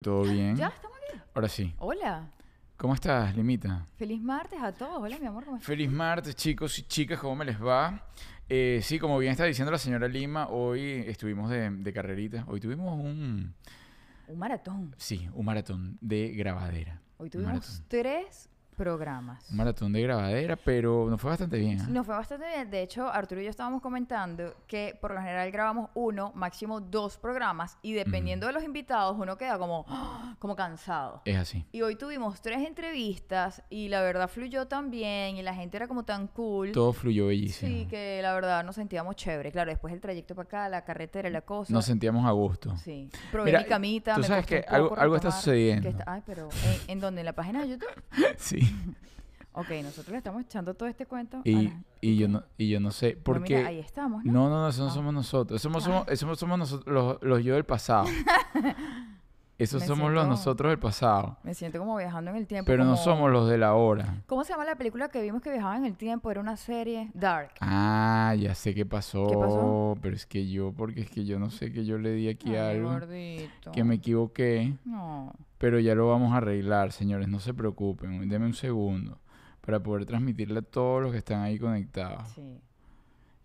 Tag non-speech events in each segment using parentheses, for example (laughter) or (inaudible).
¿Todo bien? Ya, estamos aquí. Ahora sí. Hola. ¿Cómo estás, Limita? Feliz martes a todos. Hola, mi amor. ¿Cómo estás? Feliz martes, chicos y chicas, ¿cómo me les va? Eh, sí, como bien está diciendo la señora Lima, hoy estuvimos de, de carrerita. Hoy tuvimos un, Un maratón. sí, un maratón de grabadera. Hoy tuvimos maratón. tres programas. Un maratón de grabadera, pero nos fue bastante bien. ¿ah? Nos fue bastante bien. De hecho, Arturo y yo estábamos comentando que por lo general grabamos uno, máximo dos programas y dependiendo de los invitados uno queda como, ¡ah! como cansado. Es así. Y hoy tuvimos tres entrevistas y la verdad fluyó tan bien y la gente era como tan cool. Todo fluyó bellísimo. Sí, que la verdad nos sentíamos chévere. Claro, después el trayecto para acá, la carretera, la cosa. Nos sentíamos a gusto. Sí. Probé Mira, mi camita. tú me sabes que algo- algo está sucediendo. está- ay, pero ¿en, en dónde? ¿En la página de YouTube? (laughs) Sí. (laughs) Ok, nosotros le estamos echando todo este cuento. Y, la- y yo no, y yo no sé Pero por mira, ahí estamos, ¿no? No, no, no, eso no Ah. somos nosotros. Eso somos, somos, eso somos nosotros, los, los yo del pasado. (laughs) Eso Me somos los nosotros del pasado. Me siento como viajando en el tiempo. Pero no somos los de la hora. ¿Cómo se llama la película que vimos que viajaba en el tiempo? Era una serie Dark. Ah, ya sé qué pasó. pasó? Pero es que yo, porque es que yo no sé que yo le di aquí Ay, algo. gordito. Que me equivoqué. No. Pero ya lo vamos a arreglar, señores. No se preocupen. Denme un segundo. Para poder transmitirle a todos los que están ahí conectados. Sí.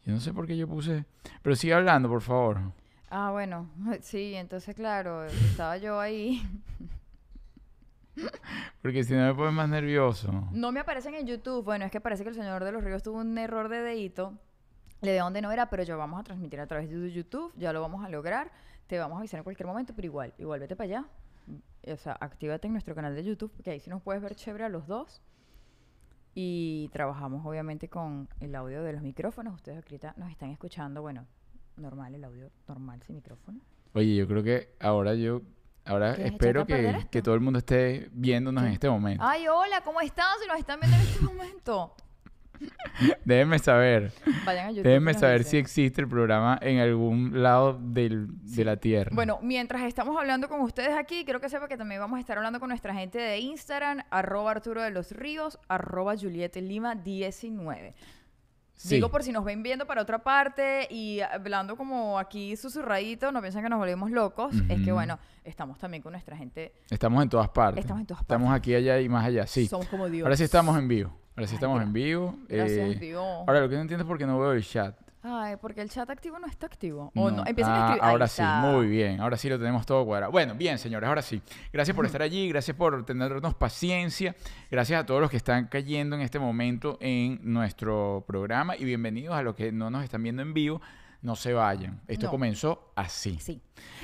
Yo no sé por qué yo puse. Pero sigue hablando, por favor. Ah, bueno. (laughs) Sí, entonces, claro, estaba yo ahí. (laughs) Porque si no me pones más nervioso. No me aparecen en YouTube. Bueno, es que parece que el Señor de los Ríos tuvo un error de dedito. Le de donde no era, pero yo vamos a transmitir a través de YouTube. Ya lo vamos a lograr. Te vamos a avisar en cualquier momento, pero igual, igual vete para allá. O sea, actívate en nuestro canal de YouTube, porque ahí sí nos puedes ver chévere a los dos. Y trabajamos obviamente con el audio de los micrófonos. Ustedes ahorita nos están escuchando, bueno, normal, el audio normal sin micrófono. Oye, yo creo que ahora yo. Ahora ¿Quieres espero que, que todo el mundo esté viéndonos en ¿Qué? este momento. Ay, hola, ¿cómo están? Si nos están viendo en este momento. (laughs) Déjenme saber. Vayan a YouTube. Déjenme saber si existe el programa en algún lado del, de la Tierra. Bueno, mientras estamos hablando con ustedes aquí, quiero que sepa que también vamos a estar hablando con nuestra gente de Instagram, arroba Arturo de los Ríos, arroba Juliette Lima 19. Sí. Digo por si nos ven viendo para otra parte y hablando como aquí susurradito, no piensan que nos volvemos locos. Es que bueno, estamos también con nuestra gente. Estamos en todas partes. Estamos en todas Estamos partes. aquí, allá y más allá. Sí. Somos como Dios. Ahora sí estamos en vivo. Ahora sí Ay, estamos en vivo. Gracias, Eh, Dios. ahora lo que no entiendo es por qué no veo el chat. Ay, porque el chat activo no está activo. O no, No. empiezan a Ah, escribir. Ahora sí, muy bien. Ahora sí lo tenemos todo cuadrado. Bueno, bien, señores, ahora sí. Gracias por estar allí, gracias por tenernos paciencia. Gracias a todos los que están cayendo en este momento en nuestro programa y bienvenidos a los que no nos están viendo en vivo. No se vayan. Esto No. comenzó así. Sí.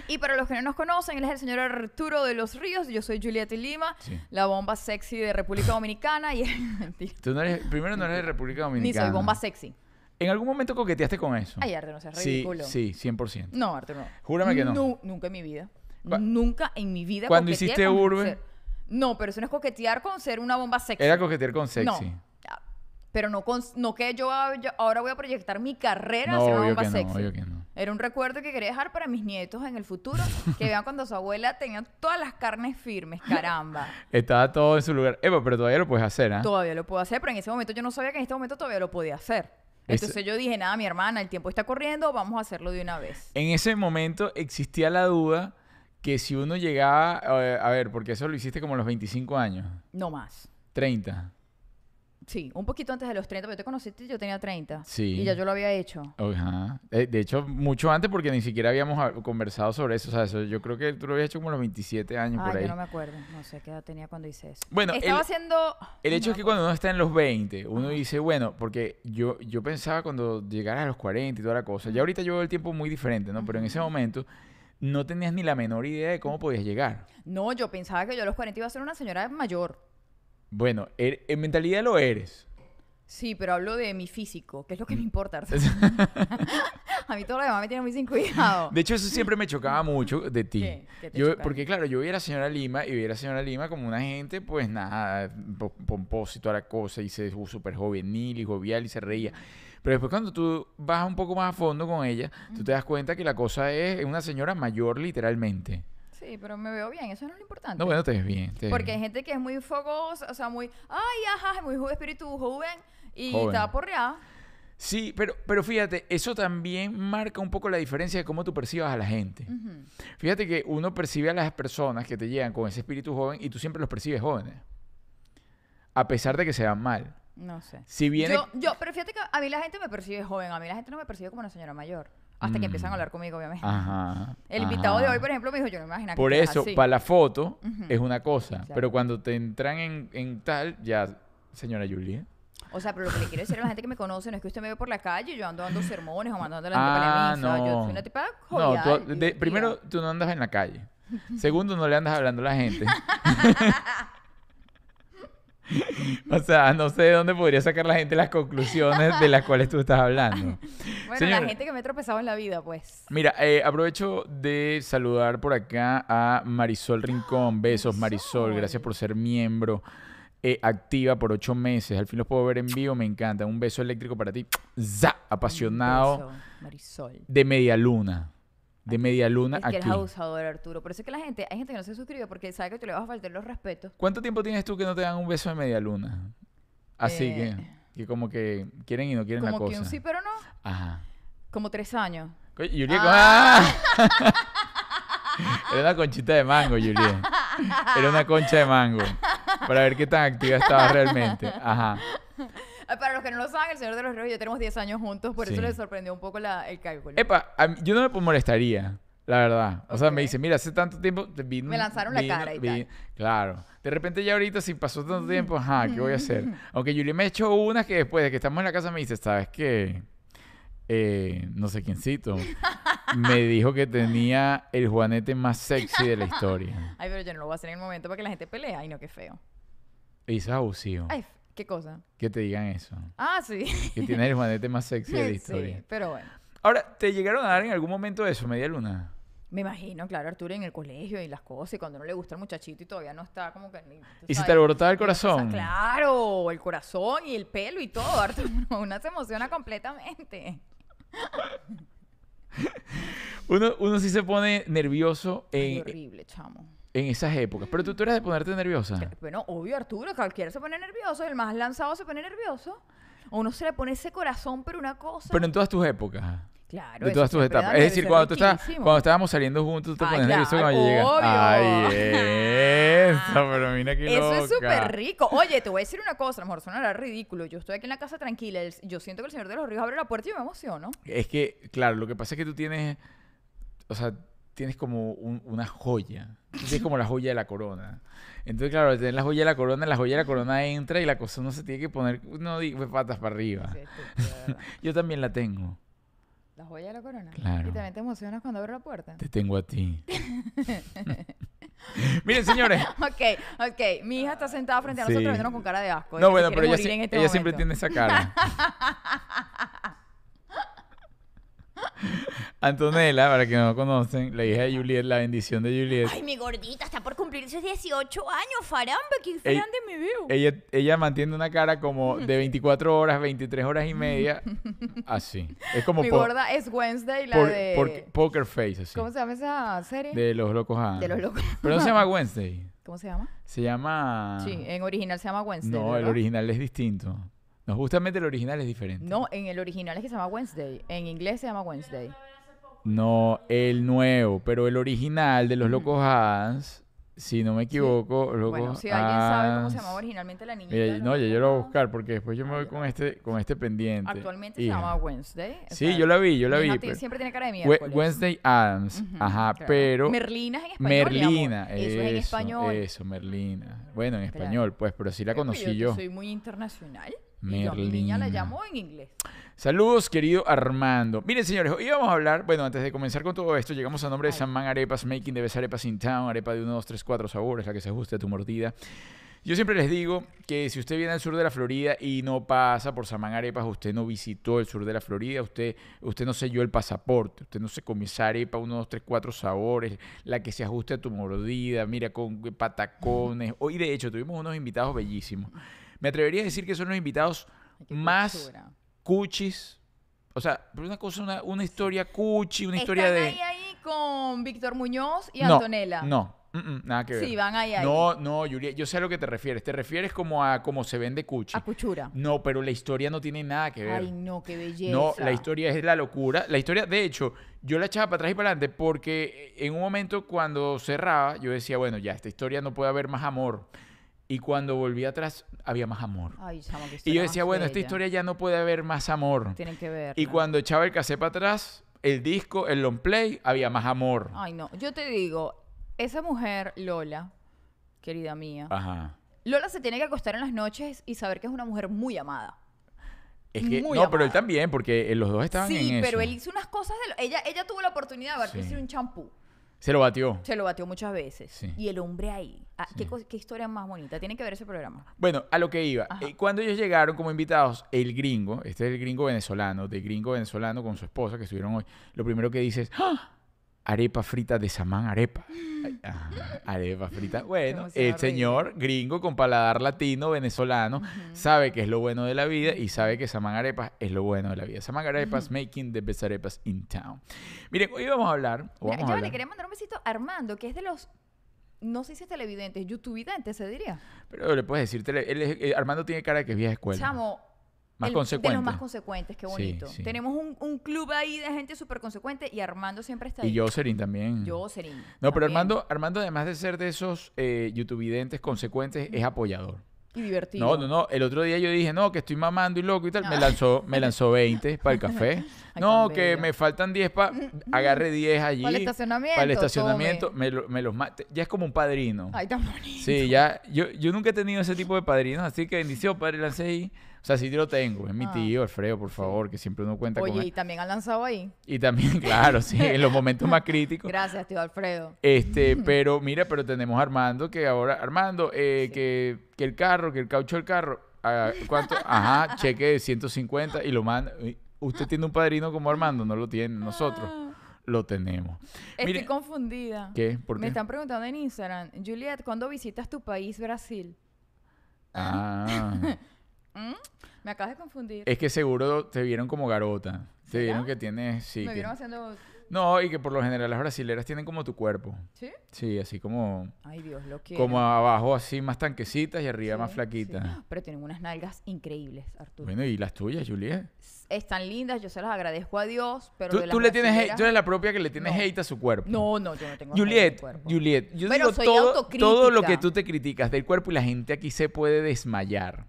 Y para los que no nos conocen, él es el señor Arturo de los Ríos. Yo soy Juliette Lima, Sí. la bomba sexy de República Dominicana. Y (laughs) mentira. Tú no eres, primero no eres de República Ni Dominicana. soy bomba sexy. ¿En algún momento coqueteaste con eso? Ay, Arturo, no seas sí, ridículo. sí, 100%. No, Arturo, no. Júrame que no. Nu- nunca en mi vida. Cu- nunca en mi vida. Cuando coqueteé hiciste con urbe. ser- No, pero eso no es coquetear con ser una bomba sexy. Era coquetear con sexy. No. Ah, Pero no, con, no que yo, yo ahora voy a proyectar mi carrera No, a ser una obvio bomba que no, sexy. obvio que no. Era un recuerdo que quería dejar para mis nietos en el futuro, que vean cuando su abuela tenía todas las carnes firmes, caramba. (laughs) Estaba todo en su lugar. Epa, pero todavía lo puedes hacer, ¿ah? Todavía lo puedo hacer, pero en ese momento yo no sabía que en este momento todavía lo podía hacer. Entonces yo dije, nada, mi hermana, el tiempo está corriendo, vamos a hacerlo de una vez. En ese momento existía la duda que si uno llegaba, eh, a ver, porque eso lo hiciste como a los 25 años, No más. 30. Sí, un poquito antes de los 30, pero yo te conociste yo tenía 30. Sí. Y ya yo lo había hecho. Ajá. Eh, De hecho, mucho antes porque ni siquiera habíamos ah, conversado sobre eso. O sea, eso, yo creo que tú lo habías hecho como a los 27 años por Ay, ahí. yo no me acuerdo. No sé qué edad tenía cuando hice eso. Bueno, Estaba el- haciendo... El hecho es que cuando uno está en los 20, uno dice, bueno, porque yo, yo pensaba cuando llegaras a los 40 y toda la cosa, ya ahorita yo veo el tiempo muy diferente, ¿no? Pero en ese momento no tenías ni la menor idea de cómo podías llegar. No, yo pensaba que yo a los 40 iba a ser una señora mayor. Bueno, er- en mentalidad lo eres. Sí, pero hablo de mi físico, que es lo que me importa. Arturo. (laughs) a mí todo lo demás me tiene muy sin cuidado. De hecho, eso siempre me chocaba mucho de ti. ¿Qué? ¿Qué te Yo, chocaba? porque claro, yo veía a la señora Lima y veía a la señora Lima como una gente, pues nada, po- pomposa y toda la cosa, y se súper juvenil y jovial y se reía. Pero después cuando tú vas un poco más a fondo con ella, tú te das cuenta que la cosa es una señora mayor literalmente. Sí, pero me veo bien, eso no es lo importante. No, bueno, te ves bien. te ves Porque hay bien. gente que es muy fogosa, o sea, muy, ay, ajá, muy ju- espíritu joven y Joven. está porreada. Sí, pero, pero fíjate, eso también marca un poco la diferencia de cómo tú percibas a la gente. Ujú. Fíjate que uno percibe a las personas que te llegan con ese espíritu joven y tú siempre los percibes jóvenes. A pesar de que se vean mal. No sé. Si viene... Yo, yo, pero fíjate que a mí la gente me percibe joven, a mí la gente no me percibe como una señora mayor. Hasta que empiezan a Mm. hablar conmigo, obviamente. Ajá. El invitado de hoy, por ejemplo, me dijo, yo no me imaginaba que Por eso, así". para la foto es una cosa. Claro. Pero cuando te entran en, en tal, ya, señora Julia. O sea, pero lo que le quiero decir a la gente que me conoce no es que usted me ve por la calle y yo ando dando sermones o mandando a la gente Ah, para misa. Yo no. soy una tipa No, jovial, tú- de- primero, tú no andas en la calle. Segundo, no le andas hablando a la gente. (laughs) (laughs) o sea, no sé de dónde podría sacar la gente las conclusiones de las cuales tú estás hablando. (laughs) Bueno, la gente que me he tropezado en la vida, pues. Mira, eh, aprovecho de saludar por acá a Marisol Rincón. Besos, Marisol. Gracias por ser miembro eh, activa por ocho meses. Al fin los puedo ver en vivo, me encanta. Un beso eléctrico para ti. ¡Za! Apasionado beso, Marisol. de media luna. De media luna Es que aquí. eres abusador, Arturo. Por eso es que la gente, hay gente que no se suscribe porque sabe que tú le vas a faltar los respetos. ¿Cuánto tiempo tienes tú que no te dan un beso de media luna? Así Eh, que, que como que quieren y no quieren la Como cosa. que un sí, pero no. Ajá. Como tres años. Juliet, Ah. ¡ah! (laughs) Era una conchita de mango, Juliet. Era una concha de mango. Para ver qué tan activa estaba realmente. Ajá. Ah, Para los que no lo saben, el Señor de los Ríos y yo tenemos 10 años juntos, por Sí. eso les sorprendió un poco la- el cálculo. Epa, mí- yo no me molestaría, la verdad. O sea, me dice, mira, hace tanto tiempo te vino... Me lanzaron la cara y tal. Claro. De repente ya ahorita, si pasó tanto tiempo, ajá, ¿qué voy a hacer? (laughs) Aunque Juliet me echó unas que después de que estamos en la casa me dice, ¿sabes qué? Eh, no sé quiéncito. me (laughs) dijo que tenía el juanete más sexy de la (laughs) historia. Ay, pero yo no lo voy a hacer en el momento para que la gente pelee. Ay, no, qué feo. Y eso es abusivo. Ay, ¿qué cosa? Que te digan eso. Ah, sí. (laughs) Que tienes el juanete más sexy de la sí, historia. pero bueno. Ahora, ¿te llegaron a dar en algún momento eso, media luna? Me imagino, claro, Arturo en el colegio y las cosas, y cuando no le gusta el muchachito y todavía no está como que... ¿Y si sabes, te alborotaba el cosa- corazón? claro, el corazón y el pelo y todo, Arturo. (laughs) Una se emociona completamente. (laughs) Uno, uno sí se pone nervioso en, horrible, chamo. En esas épocas. Pero tú, tú eras de ponerte nerviosa. Bueno, obvio, Arturo, cualquiera se pone nervioso, el más lanzado se pone nervioso. A uno se le pone ese corazón, pero una cosa... Pero en todas tus épocas. claro, De todas tus etapas. Es decir, cuando, tú estabas, cuando estábamos saliendo juntos, tú te pones nervioso cuando llegas. Ay, (laughs) eso, pero mira qué Eso es súper rico. Oye, te voy a decir una cosa, a lo mejor sonará ridículo. Yo estoy aquí en la casa tranquila, el- yo siento que el Señor de los Ríos abre la puerta y yo me emociono. Es que, claro, lo que pasa es que tú tienes, o sea, tienes como un- una joya. Tienes como la joya de la corona. Entonces, claro, tener la joya de la corona, la joya de la corona entra y la cosa no se tiene que poner, no digo, patas para arriba. Sí. (laughs) Yo también la tengo. La joya de la corona. Claro. Y también te emocionas cuando abre la puerta. Te tengo a ti. (laughs) (laughs) Miren, señores. Ok, ok. Mi hija está sentada frente a Sí. nosotros viéndonos con cara de asco. No, bueno, pero ella, este ella siempre tiene esa cara. Antonella, para que no conocen, la hija de Juliet, la bendición de Juliet. Ay, mi gordita está por cumplir sus 18 años, faramba, qué grande me veo. Ella, ella mantiene una cara como de (laughs) 24 horas, 23 horas y media. (laughs) Así. Es como mi gorda es Wednesday, la por- de... por- Poker Face, así. ¿Cómo se llama esa serie? De los locos A. De los locos. Pero no se llama Wednesday. ¿Cómo se llama? Se llama. Sí, en original se llama Wednesday. No, el original es distinto. No, justamente el original es diferente. No, en el original es que se llama Wednesday. En inglés se llama Wednesday. No, el nuevo, pero el original de los Locos Adams, si no me equivoco, Locos Bueno, si alguien sabe cómo se llamaba originalmente la niñita. Mira, no, ya yo lo voy a buscar porque después yo me voy con este, con este pendiente. Actualmente hija. se llama Wednesday. o Sí, sea, yo la vi, yo la vi. pero- siempre tiene cara de miércoles. Wednesday Adams, Ujú, ajá, claro. pero Merlina es en español. mi amor. Merlina, Eso es en español. Eso, Merlina. Bueno, en español, pues, pero sí la pues conocí que yo. Soy muy internacional. Y yo a mi niña la Merlina. llamo en inglés. Saludos, querido Armando. Miren, señores, hoy vamos a hablar, bueno, antes de comenzar con todo esto, llegamos a nombre de. San Man Arepas, Making de Arepas in Town, arepa de 1, 2, 3, 4 sabores, la que se ajuste a tu mordida. Yo siempre les digo que si usted viene al sur de la Florida y no pasa por Samán Arepas, usted no visitó el sur de la Florida, usted, usted no selló el pasaporte, usted no se comió esa arepa, 1, 2, 3, 4 sabores, la que se ajuste a tu mordida, mira, con patacones. Hoy, de hecho, tuvimos unos invitados bellísimos. Me atrevería a decir que son los invitados más. Cuchis. O sea, una cosa, una, una historia cuchi, una historia Están de... ahí, ahí con Víctor Muñoz y no, Antonella. No, mm, mm, nada que ver. Sí, van ahí, ahí. No, no, Juliet, yo sé a lo que te refieres. Te refieres como a cómo se vende Cuchi. A cuchura. No, pero la historia no tiene nada que ver. Ay, no, qué belleza. No, la historia es la locura. La historia, de hecho, yo la echaba para atrás y para adelante porque en un momento cuando cerraba, yo decía, bueno, ya, esta historia no puede haber más amor. Y cuando volví atrás, había más amor. Ay, chamo, Y yo decía, bueno, esta historia ya no puede haber más amor. Tienen que ver. Y cuando echaba el cassette para atrás, el disco, el long play, había más amor. Ay, no. Yo te digo, esa mujer, Lola, querida mía, Ajá. Lola se tiene que acostar en las noches y saber que es una mujer muy amada. Es que, Muy no, pero él también, porque eh, los dos estaban Sí, en pero eso. él hizo unas cosas de... lo- Ella, ella tuvo la oportunidad de vertirse Sí. un champú. Se lo batió. Se lo batió muchas veces. Sí. Y el hombre ahí. Ah, ¿qué, Sí. cos- qué historia más bonita. Tienen que ver ese programa. Bueno, a lo que iba. Eh, cuando ellos llegaron como invitados, el gringo, este es el gringo venezolano, de gringo venezolano con su esposa que estuvieron hoy, lo primero que dice es, ¡Ah! Arepa frita de Samán Arepa. Ajá, arepa frita. (laughs) Bueno, el señor gringo con paladar latino, venezolano, sabe que es lo bueno de la vida y sabe que Samán Arepas es lo bueno de la vida. Samán Arepas making the best arepas in town. Miren, hoy vamos a hablar, Mira, yo a le quería mandar un besito a Armando, que es de los... No sé si es televidente, youtubevidente se diría. pero le puedes decir, tele- él es- eh, Armando tiene cara de que es vieja escuela. Chamo, Más el- De consecuente. los más consecuentes, qué bonito. sí. Tenemos un, un club ahí de gente súper consecuente y Armando siempre está ahí. Y Jocelyn también. Jocelyn. No, pero. Armando, Armando, además de ser de esos eh, youtubevidentes consecuentes, es apoyador. Y divertido. No, no, no. El otro día yo dije, no, que estoy mamando y loco y tal. Me lanzó, me (laughs) lanzó 20 para el café. (laughs) No, que me faltan 10 para... (laughs) Agarre 10 allí. Para el estacionamiento, Para el estacionamiento. Me, lo- me los mate. Ya es como un padrino. Ay, tan bonito. Sí, ya. Yo, yo nunca he tenido ese tipo de padrinos, así que bendición, padre Lancey. O sea, sí lo tengo. Es mi Ah. tío, Alfredo, por favor, que siempre uno cuenta con Oye, y él. también han lanzado ahí. Y también, (laughs) claro, sí, en los momentos más críticos. Gracias, tío Alfredo. Este, pero mira, pero tenemos a Armando que ahora, Armando, eh, que, que el carro, que el caucho del carro, ah, ¿cuánto? Ajá, cheque de 150 y lo manda. Usted tiene un padrino como Armando, no lo tiene, nosotros Ah, lo tenemos. Estoy Mire, confundida. ¿qué? ¿Por Me están preguntando en Instagram, Juliet, ¿cuándo visitas tu país, Brasil? Ah, (laughs) ¿Mm? Me acabas de confundir. es que seguro te vieron como garota. Te ¿Será? vieron que tienes, sí. Me que- vieron haciendo... No, y que por lo general las brasileras tienen como tu cuerpo. ¿Sí? Sí, así como, Ay, Dios, lo quiero. como abajo así más tanquecitas y arriba más flaquitas. sí. Pero tienen unas nalgas increíbles, Arturo. Bueno, ¿y las tuyas, Juliet? Están lindas, yo se las agradezco a Dios, pero Tú, de las tú le tienes hate, tú eres la propia que le tienes No. hate a su cuerpo. No, no, yo no tengo hate en mi Juliet, cuerpo. Juliet, yo Bueno, digo soy todo, todo lo que tú te criticas del cuerpo y la gente aquí se puede desmayar.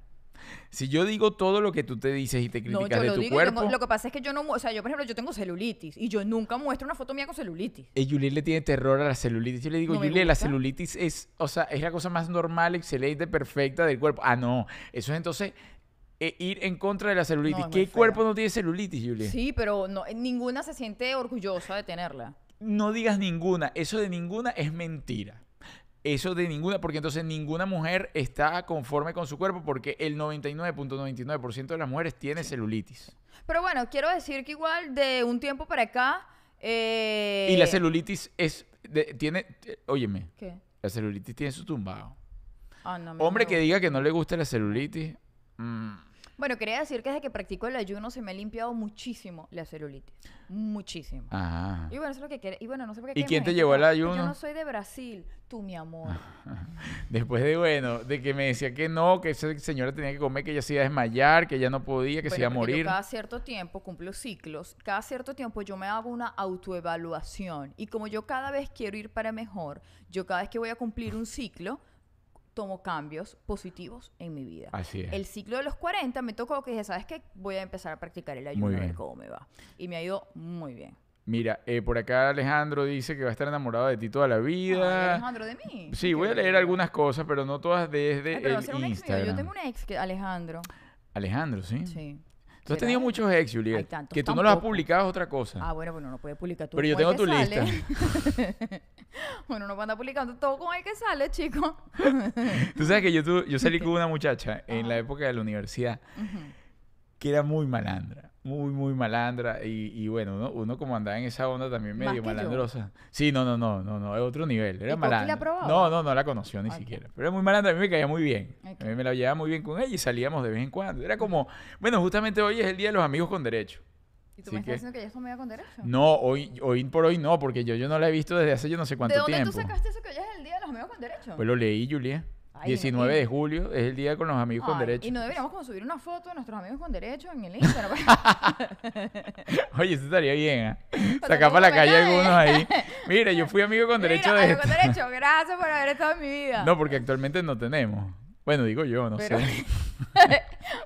Si yo digo todo lo que tú te dices y te No, criticas yo de lo tu digo, y cuerpo, tengo- lo que pasa es que yo no, o sea, yo por ejemplo, yo tengo celulitis y yo nunca muestro una foto mía con celulitis. eh, Juliet le tiene terror a la celulitis. Yo le digo, No Juliet, la celulitis es, o sea, es la cosa más normal, excelente, perfecta del cuerpo. Ah, no, eso es entonces eh, ir en contra de la celulitis. No, ¿Qué cuerpo no tiene celulitis, Juliet? Sí, pero no, ninguna se siente orgullosa de tenerla. No digas ninguna, eso de ninguna es mentira. Eso de ninguna, porque entonces ninguna mujer está conforme con su cuerpo porque el 99.99% de las mujeres tiene celulitis. Pero bueno, quiero decir que igual de un tiempo para acá. eh, Y la celulitis es, de- tiene, óyeme, ¿Qué? la celulitis tiene su tumbado. Ah, no, Hombre que diga que no le gusta la celulitis, mm, Bueno, quería decir que desde que practico el ayuno se me ha limpiado muchísimo la celulitis. Muchísimo. ajá. Y bueno, eso es lo que quiere. Y bueno, no sé por qué. ¿Y quién te llevó al ayuno? Yo no soy de Brasil, tú, mi amor. (laughs) Después de, bueno, de que me decía que no, que esa señora tenía que comer, que ella se iba a desmayar, que ella no podía, que se iba a yo morir. cada cierto tiempo cumplo ciclos. Cada cierto tiempo yo me hago una autoevaluación. Y como yo cada vez quiero ir para mejor, yo cada vez que voy a cumplir un ciclo, tomo cambios positivos en mi vida. Así es. El ciclo de los 40 me tocó que dije, ¿sabes qué? Voy a empezar a practicar el ayuno a ver cómo me va. Y me ha ido muy bien. Mira, eh, por acá Alejandro dice que va a estar enamorado de ti toda la Ay, vida. Alejandro, de mí. Sí, voy a leer algunas cosas, pero no todas desde Ay, pero el. Instagram. Yo tengo un ex que Alejandro. Alejandro, ¿sí? Sí. Tú has ¿Será tenido muchos ex, Juliet. Tantos, que tú no los has publicado es otra cosa. Ah, bueno, bueno, no puede publicar tú. Pero yo tengo tu sale. (laughs) bueno, no puede andar publicando todo con el que sale, chico. (laughs) Tú sabes que yo, tu- yo salí con una muchacha en la época de la universidad que era muy malandra. Muy, muy malandra. Y, y bueno, uno, uno como andaba en esa onda también medio yo. malandrosa. Sí, no, no, no, no, no, es otro nivel. Era ¿Y la malandra. probaba? No, no, no la conoció ni siquiera. Pero era muy malandra, a mí me caía muy bien. A mí me la llevaba muy bien con ella y salíamos de vez en cuando. Era como, bueno, justamente hoy es el Día de los Amigos con Derecho. ¿Y tú Así me estás que- diciendo que ella media con derecho? No, hoy, hoy por hoy no, porque yo, yo no la he visto desde hace yo no sé cuánto ¿De dónde tiempo. tú sacaste eso que hoy es el día de los amigos con derecho? Pues lo leí, Julia. Ay, 19 y- de julio es el día con los amigos con Ay, derecho. Y no deberíamos como subir una foto de nuestros amigos con derecho en el Instagram. (laughs) Oye, eso estaría bien. Para Sacar para la calle algunos ahí. (laughs) Mira, yo fui amigo con derecho Mira, de amigo con esto. derecho, (laughs) gracias por haber estado en mi vida. No, porque actualmente no tenemos. Bueno, digo yo, no Pero- sé.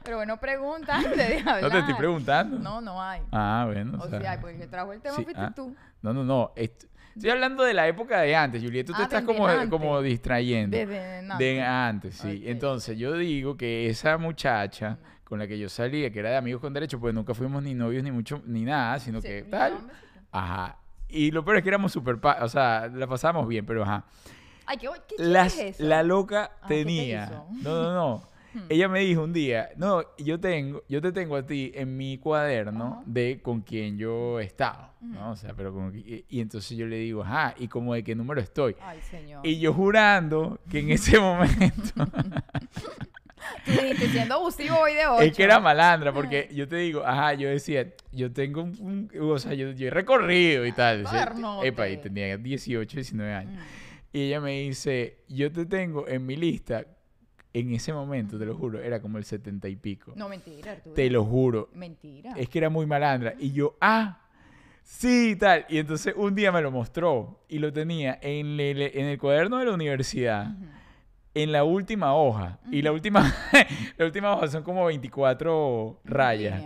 Pero bueno, pregunta antes de hablar. No te estoy preguntando. No, no hay. Ah, bueno. o sea, porque el que trajo el tema sí, fuiste ah. tú. No, no, no. est- Estoy hablando de la época de antes, Julieta. Tú te Ah, estás como, antes. como distrayendo. Desde antes. De antes, sí. Entonces, yo digo que esa muchacha con la que yo salía, que era de amigos con derecho, pues nunca fuimos ni novios ni mucho, ni nada, sino Sí, que tal. Ajá. Y lo peor es que éramos súper, o sea, la pasábamos bien, pero ajá. Ay, ¿qué, qué Las- es eso? la loca Ah, ¿qué te tenía. hizo? No, no, no. Ella me dijo un día, no, yo tengo, yo te tengo a ti en mi cuaderno Ajá. de con quien yo he estado, ¿no? O sea, pero como que- y, entonces yo le digo, ajá, y como de qué número estoy. Ay, señor. Y yo jurando que en ese momento (laughs) Tú dijiste, siendo abusivo hoy de 8. es que era malandra, porque (laughs) yo te digo, ajá, yo decía, yo tengo un, un- o sea, yo, yo he recorrido y tal. o sea, epa, y tenía 18, 19 años. Mm. Y ella me dice, yo te tengo en mi lista, en ese momento, te lo juro, era como el 70 y pico. No, mentira, Arturo. Te lo juro. Mentira. Es que era muy malandra. Y yo, ah, sí, tal. Y entonces un día me lo mostró y lo tenía en el, en el cuaderno de la universidad, en la última hoja. Y la última, (laughs) la última hoja son como 24 rayas.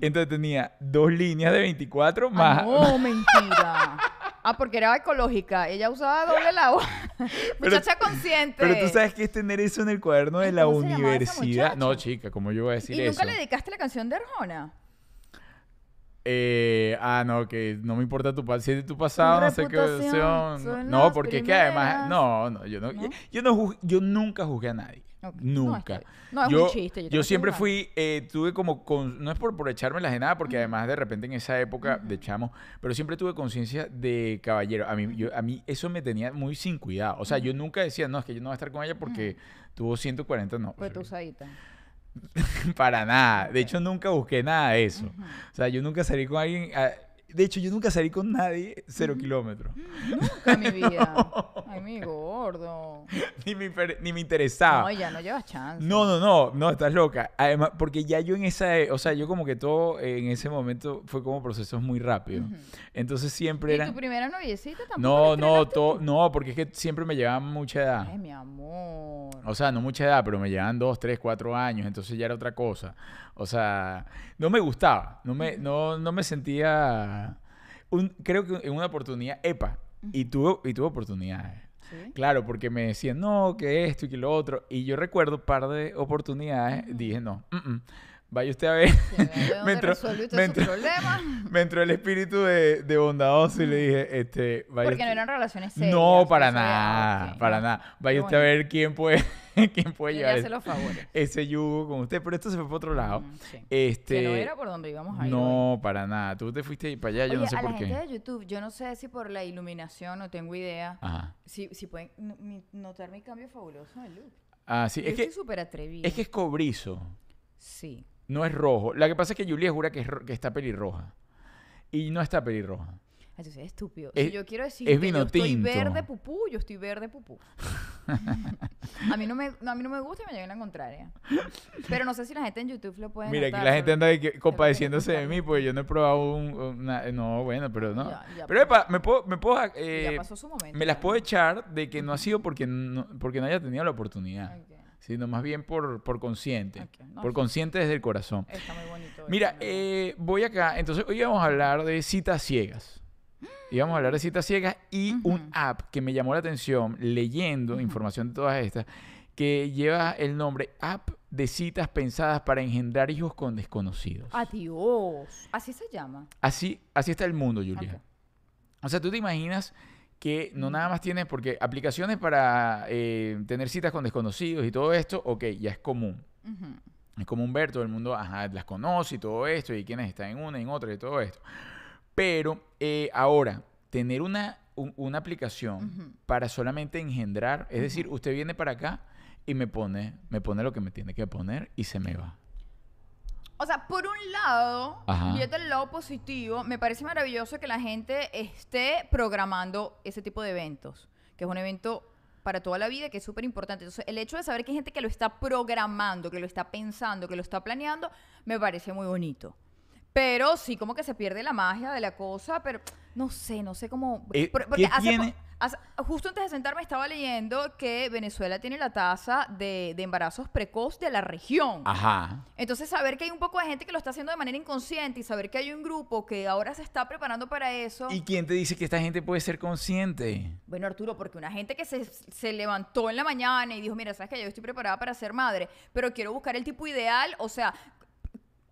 Entonces tenía dos líneas de 24 Ah, más. no, mentira. (laughs) Ah, porque era ecológica. Ella usaba doble la (laughs) Muchacha consciente. Pero tú sabes que es tener eso en el cuaderno de la ¿cómo universidad. No, chica, como yo voy a decir ¿Y eso? nunca le dedicaste la canción de Arjona? Eh, ah, no, que no me importa tu, si es de tu pasado, no sé qué son No, porque es que además, no, no, yo no, ¿No? yo no, juz- yo nunca juzgué a nadie. Nunca. No, es yo, un chiste. Yo, siempre fui, eh, tuve como, con- no es por, por echarme las de nada, porque además de repente en esa época de chamo, pero siempre tuve conciencia de caballero. A mí, yo, a mí eso me tenía muy sin cuidado. O sea, yo nunca decía, no, es que yo no voy a estar con ella porque tuvo 140, no. Fue tu usadita. (laughs) Para nada. De hecho, nunca busqué nada de eso. O sea, yo nunca salí con alguien. ah, de hecho, yo nunca salí con nadie cero kilómetros. Nunca en mi (laughs) vida. Ay, mi gordo. (laughs) Ni me, ni me interesaba. No, ya no llevas chance. No, no, no, no, estás loca. Además, porque ya yo en esa, o sea, yo como que todo en ese momento fue como procesos muy rápidos. Entonces siempre ¿Y era... tu primera noviecita tampoco No, no, to- no, porque es que siempre me llevaban mucha edad. Ay, mi amor. O sea, no mucha edad, pero me llevaban dos, tres, cuatro años, entonces ya era otra cosa. O sea, no me gustaba, no me, no, no me sentía... un- creo que en una oportunidad, epa, y tuve, y tuve oportunidades. ¿Sí? Claro, porque me decían, no, que esto y que lo otro. Y yo recuerdo un par de oportunidades, dije, no, mm, mm, vaya usted a ver. (laughs) Me entró- me (laughs) me el espíritu de, de bondadoso y le dije, este, vaya Porque no eran relaciones serias. No, para eso ya, nada, para nada. Vaya usted a ver quién puede, (laughs) quién puede llevar ese- los favores. ese yugo con usted. Pero esto se fue por otro lado. Mm, sí. Este, Que no era por donde íbamos a ir. no, para nada. Tú te fuiste para allá, yo no sé a por la qué. gente de YouTube, yo no sé si por la iluminación, no tengo idea, Ajá. si, si pueden notar mi cambio fabuloso de look. Ah, sí, Yo es que, súper atrevida. es que es cobrizo, Sí. No es rojo. Lo que pasa es que Julia jura que, es ro- que está pelirroja. Y no está pelirroja. Entonces es estúpido. Es- si yo quiero decir es que vino yo estoy tinto. verde pupú, yo estoy verde pupú. a, mí no me, no, a mí no me gusta y me lleven la contraria. Pero no sé si la gente en YouTube lo puede Mira, aquí notar, la gente pero- anda de que- compadeciéndose de mí, pues yo no he probado un... una- no, bueno, pero no. Ya, ya pero epa, me puedo... Me, puedo eh, ya pasó su momento. me las puedo echar de que no ha sido porque no, porque no haya tenido la oportunidad. Ok. Sino más bien por, por consciente. No, por consciente desde el corazón. Está muy bonito. Mira, eh, voy acá. Entonces, hoy vamos a hablar de citas ciegas. Y vamos a hablar de citas ciegas y un app que me llamó la atención leyendo información de todas estas, que lleva el nombre App de citas pensadas para engendrar hijos con desconocidos. Adiós. Así se llama. Así, así está el mundo, Julia. O sea, tú te imaginas que no nada más tienes, porque aplicaciones para eh, tener citas con desconocidos y todo esto, ok, ya es común. Es común ver, todo el mundo ajá, las conoce y todo esto, y quienes están en una, en otra y todo esto. Pero eh, ahora, tener una, un- una aplicación para solamente engendrar, es decir, usted viene para acá y me pone, me pone lo que me tiene que poner y se me va. O sea, por un lado, viendo el lado positivo, me parece maravilloso que la gente esté programando ese tipo de eventos, que es un evento para toda la vida, que es súper importante. Entonces, el hecho de saber que hay gente que lo está programando, que lo está pensando, que lo está planeando, me parece muy bonito. Pero sí, como que se pierde la magia de la cosa, pero no sé, no sé cómo... Eh, ¿qué tiene? Justo antes de sentarme estaba leyendo que Venezuela tiene la tasa de, de embarazos precoz de la región. Ajá. Entonces, saber que hay un poco de gente que lo está haciendo de manera inconsciente y saber que hay un grupo que ahora se está preparando para eso. ¿Y quién te dice que esta gente puede ser consciente? Bueno, Arturo, porque una gente que se, se levantó en la mañana y dijo, mira, sabes que yo estoy preparada para ser madre, pero quiero buscar el tipo ideal, o sea...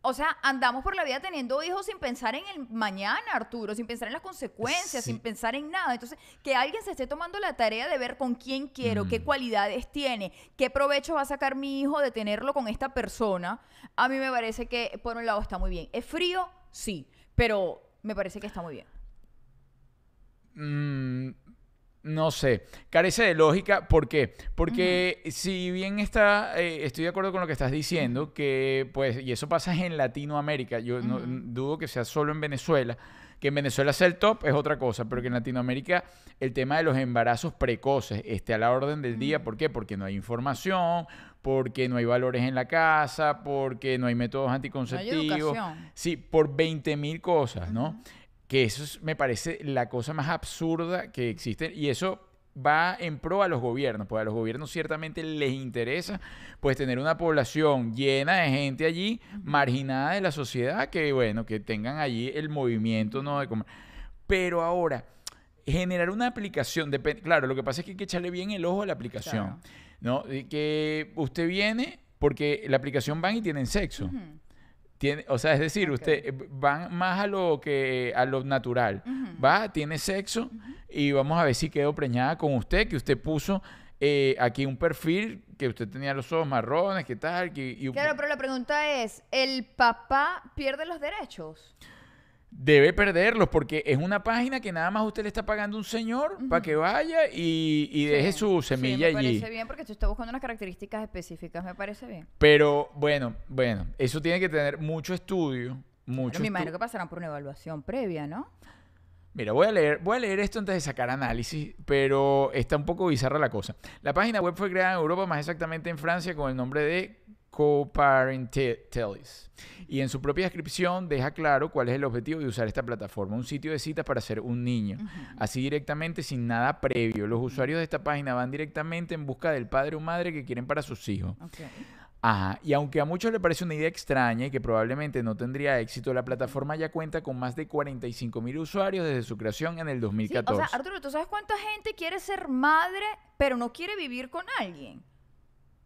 O sea, andamos por la vida teniendo hijos sin pensar en el mañana, Arturo, sin pensar en las consecuencias, Sí. sin pensar en nada. Entonces, que alguien se esté tomando la tarea de ver con quién quiero, Mm. qué cualidades tiene, qué provecho va a sacar mi hijo de tenerlo con esta persona, a mí me parece que, por un lado, está muy bien. ¿Es frío? Sí, pero me parece que está muy bien. Mm, no sé, carece de lógica. ¿Por qué? Porque si bien está, eh, estoy de acuerdo con lo que estás diciendo, que pues, y eso pasa en Latinoamérica, yo no, dudo que sea solo en Venezuela, que en Venezuela sea el top es otra cosa, pero que en Latinoamérica el tema de los embarazos precoces esté a la orden del día. ¿Por qué? Porque no hay información, porque no hay valores en la casa, porque no hay métodos No hay anticonceptivos. Sí, por 20 mil cosas, ¿no? Que eso es- me parece la cosa más absurda que existe y eso va en pro a los gobiernos, porque a los gobiernos ciertamente les interesa pues tener una población llena de gente allí, marginada de la sociedad, que bueno, que tengan allí el movimiento, ¿no? De comer. Pero ahora, generar una aplicación, claro, lo que pasa es que hay que echarle bien el ojo a la aplicación, Claro. ¿no? Y que usted viene porque la aplicación van y tienen sexo. Tiene, o sea, es decir, usted eh, van más a lo que a lo natural. Va, tiene sexo y vamos a ver si quedó preñada con usted, que usted puso eh, aquí un perfil que usted tenía los ojos marrones, que tal, que y- Claro, pero la pregunta es, ¿el papá pierde los derechos? Debe perderlos porque es una página que nada más usted le está pagando a un señor para que vaya y, y deje Sí, su sí, semilla me allí. parece bien porque tú estás buscando unas características específicas, me parece bien. Pero bueno, bueno, eso tiene que tener mucho estudio, mucho Pero me imagino que pasarán por una evaluación previa, ¿no? Mira, voy a leer, voy a leer esto antes de sacar análisis, pero está un poco bizarra la cosa. La página web fue creada en Europa, más exactamente en Francia, con el nombre de Coparentales. Y en su propia descripción deja claro cuál es el objetivo de usar esta plataforma, un sitio de citas para ser un niño, así directamente sin nada previo. Los usuarios de esta página van directamente en busca del padre o madre que quieren para sus hijos. Ajá, y aunque a muchos le parece una idea extraña y que probablemente no tendría éxito, la plataforma ya cuenta con más de 45 mil usuarios desde su creación en el Sí, 2014. o sea, Arturo, ¿tú sabes cuánta gente quiere ser madre, pero no quiere vivir con alguien?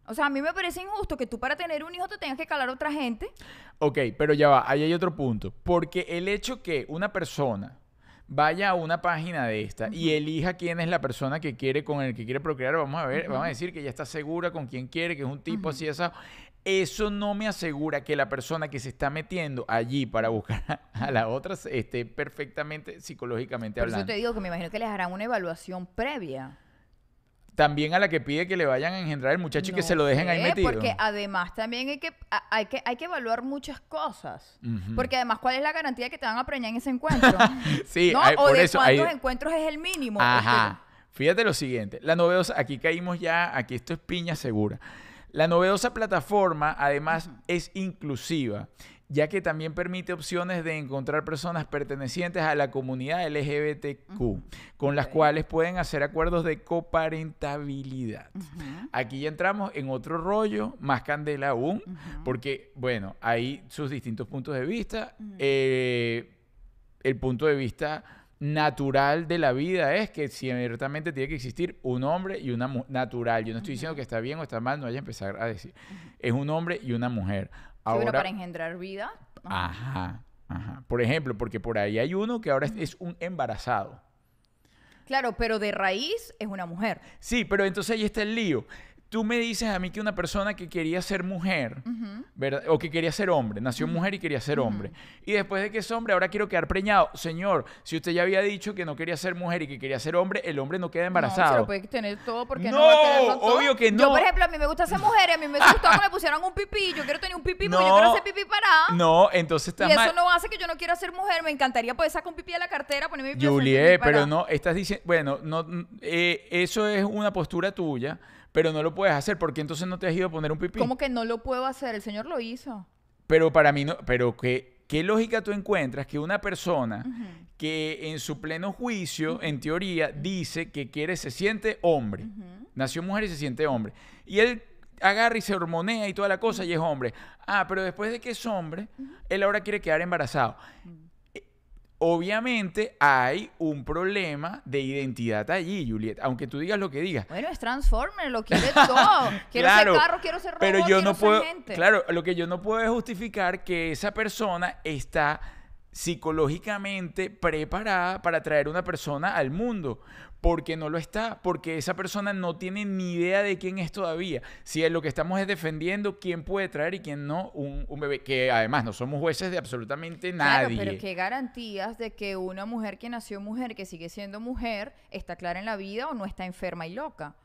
O sea, a mí me parece injusto que tú para tener un hijo te tengas que calar a otra gente. Ok, pero ya va, ahí hay otro punto. Porque el hecho que una persona vaya a una página de esta y elija quién es la persona que quiere con el que quiere procrear, vamos a ver, vamos a decir que ya está segura con quién quiere, que es un tipo así así. Eso no me asegura que la persona que se está metiendo allí para buscar a la otra esté perfectamente psicológicamente Por eso hablando. te digo que me imagino que les harán una evaluación previa. También a la que pide que le vayan a engendrar el muchacho y que se lo dejen ahí metido. Porque además también hay que, hay que, hay que evaluar muchas cosas. Porque además, ¿cuál es la garantía que te van a preñar en ese encuentro? (laughs) Sí, ¿No? hay- o por de eso hay- cuántos encuentros es el mínimo. Ajá. Fíjate lo siguiente. La novedosa, aquí caímos ya, aquí esto es piña segura. La novedosa plataforma además es inclusiva, ya que también permite opciones de encontrar personas pertenecientes a la comunidad LGBTQ, con las cuales pueden hacer acuerdos de coparentabilidad. Aquí ya entramos en otro rollo, más candela aún, porque, bueno, hay sus distintos puntos de vista. Eh, el punto de vista natural de la vida es que ciertamente tiene que existir un hombre y una mujer. Natural. Yo no estoy diciendo que está bien o está mal, no vaya a empezar a decir. Es un hombre y una mujer. Sí, Ahora, para engendrar vida. ajá. ajá. Por ejemplo, porque por ahí hay uno que ahora es, es un embarazado. Claro, pero de raíz es una mujer. Sí, pero entonces ahí está el lío. Tú me dices a mí que una persona que quería ser mujer. ¿verdad? O que quería ser hombre, nació mujer y quería ser hombre. Y después de que es hombre, ahora quiero quedar preñado. Señor, si usted ya había dicho que no quería ser mujer y que quería ser hombre, el hombre no queda No, embarazado. se lo puede tener todo porque no, No, va a quererlo todo. obvio que Yo, no. por ejemplo, a mí me gusta ser mujer y a mí me gustó que me pusieran un pipí. Yo quiero tener un pipí porque yo No. quiero hacer pipí parada. No, entonces y estás eso mal. no hace que yo no quiera ser mujer. Me encantaría poder sacar un pipí de la cartera, ponerme mi y Juliet, pipí pero no, estás diciendo, bueno, no, eh, eso es una postura tuya, pero no lo puedes hacer porque entonces no te has ido a poner un pipí. ¿Cómo que no lo puedo hacer? El señor lo hizo. Pero para mí no, pero ¿qué, qué lógica tú encuentras que una persona que en su pleno juicio, en teoría, dice que quiere, se siente hombre, nació mujer y se siente hombre, y él agarra y se hormonea y toda la cosa y es hombre. Ah, pero después de que es hombre, él ahora quiere quedar embarazado. Obviamente hay un problema de identidad allí, Juliet, aunque tú digas lo que digas. Bueno, es Transformer, lo quiere (laughs) todo. Quiero Claro, ser carro, quiero ser robot, pero yo quiero no ser puedo gente. claro lo que yo no puedo es justificar que esa persona está psicológicamente preparada para traer una persona al mundo porque no lo está porque esa persona no tiene ni idea de quién es todavía si es lo que estamos es defendiendo quién puede traer y quién no un, un bebé que además no somos jueces de absolutamente nadie Claro, pero qué garantías de que una mujer que nació mujer, que sigue siendo mujer, está clara en la vida o no está enferma y loca.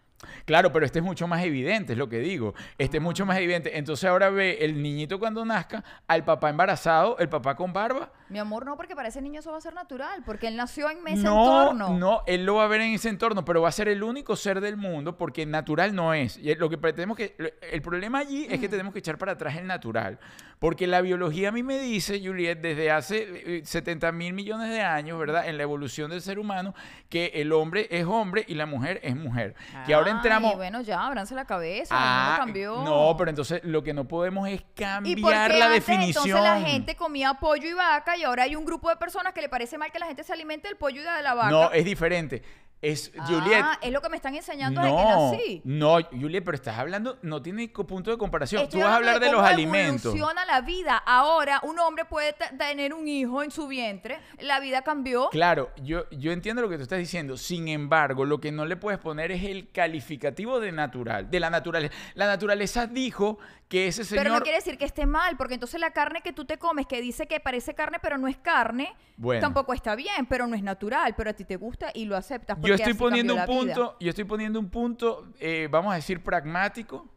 Claro, pero este es mucho más evidente, es lo que digo. Este es mucho más evidente. Entonces ahora ve el niñito cuando nazca, al papá embarazado, el papá con barba. Mi amor, no, porque para ese niño eso va a ser natural, porque él nació en ese no, entorno. no, él lo va a ver en ese entorno, pero va a ser el único ser del mundo porque natural no es. Y lo que tenemos que, el problema allí es que tenemos que echar para atrás el natural, porque la biología a mí me dice, Juliet, desde hace eh, 70 mil millones de años, ¿verdad? En la evolución del ser humano, que el hombre es hombre y la mujer es mujer. Que ahora entramos. bueno, ya, abranse la cabeza, Ah, mundo cambió. no, pero entonces lo que no podemos es ¿Y por cambiar qué la antes, definición. Entonces la gente comía pollo y vaca y ahora hay un grupo de personas que le parece mal que la gente se alimente del pollo y de la vaca. No, es diferente. Es Ah, Juliet. es lo que me están enseñando desde que No, nací. no, Juliet, pero estás hablando, no tiene punto de comparación. Estoy Tú vas a hablar de, los cómo alimentos. evoluciona la vida. Ahora un hombre puede te- tener un hijo en su vientre. La vida cambió. Claro, yo, yo entiendo lo que tú estás diciendo. Sin embargo, lo que no le puedes poner es el calificativo de natural, de la naturaleza. La naturaleza dijo que ese señor. Pero no quiere decir que esté mal, porque entonces la carne que tú te comes, que dice que parece carne pero no es carne, Bueno. tampoco está bien, pero no es natural, pero a ti te gusta y lo aceptas. Yo estoy poniendo un punto, yo estoy poniendo un punto, eh, vamos a decir, pragmático,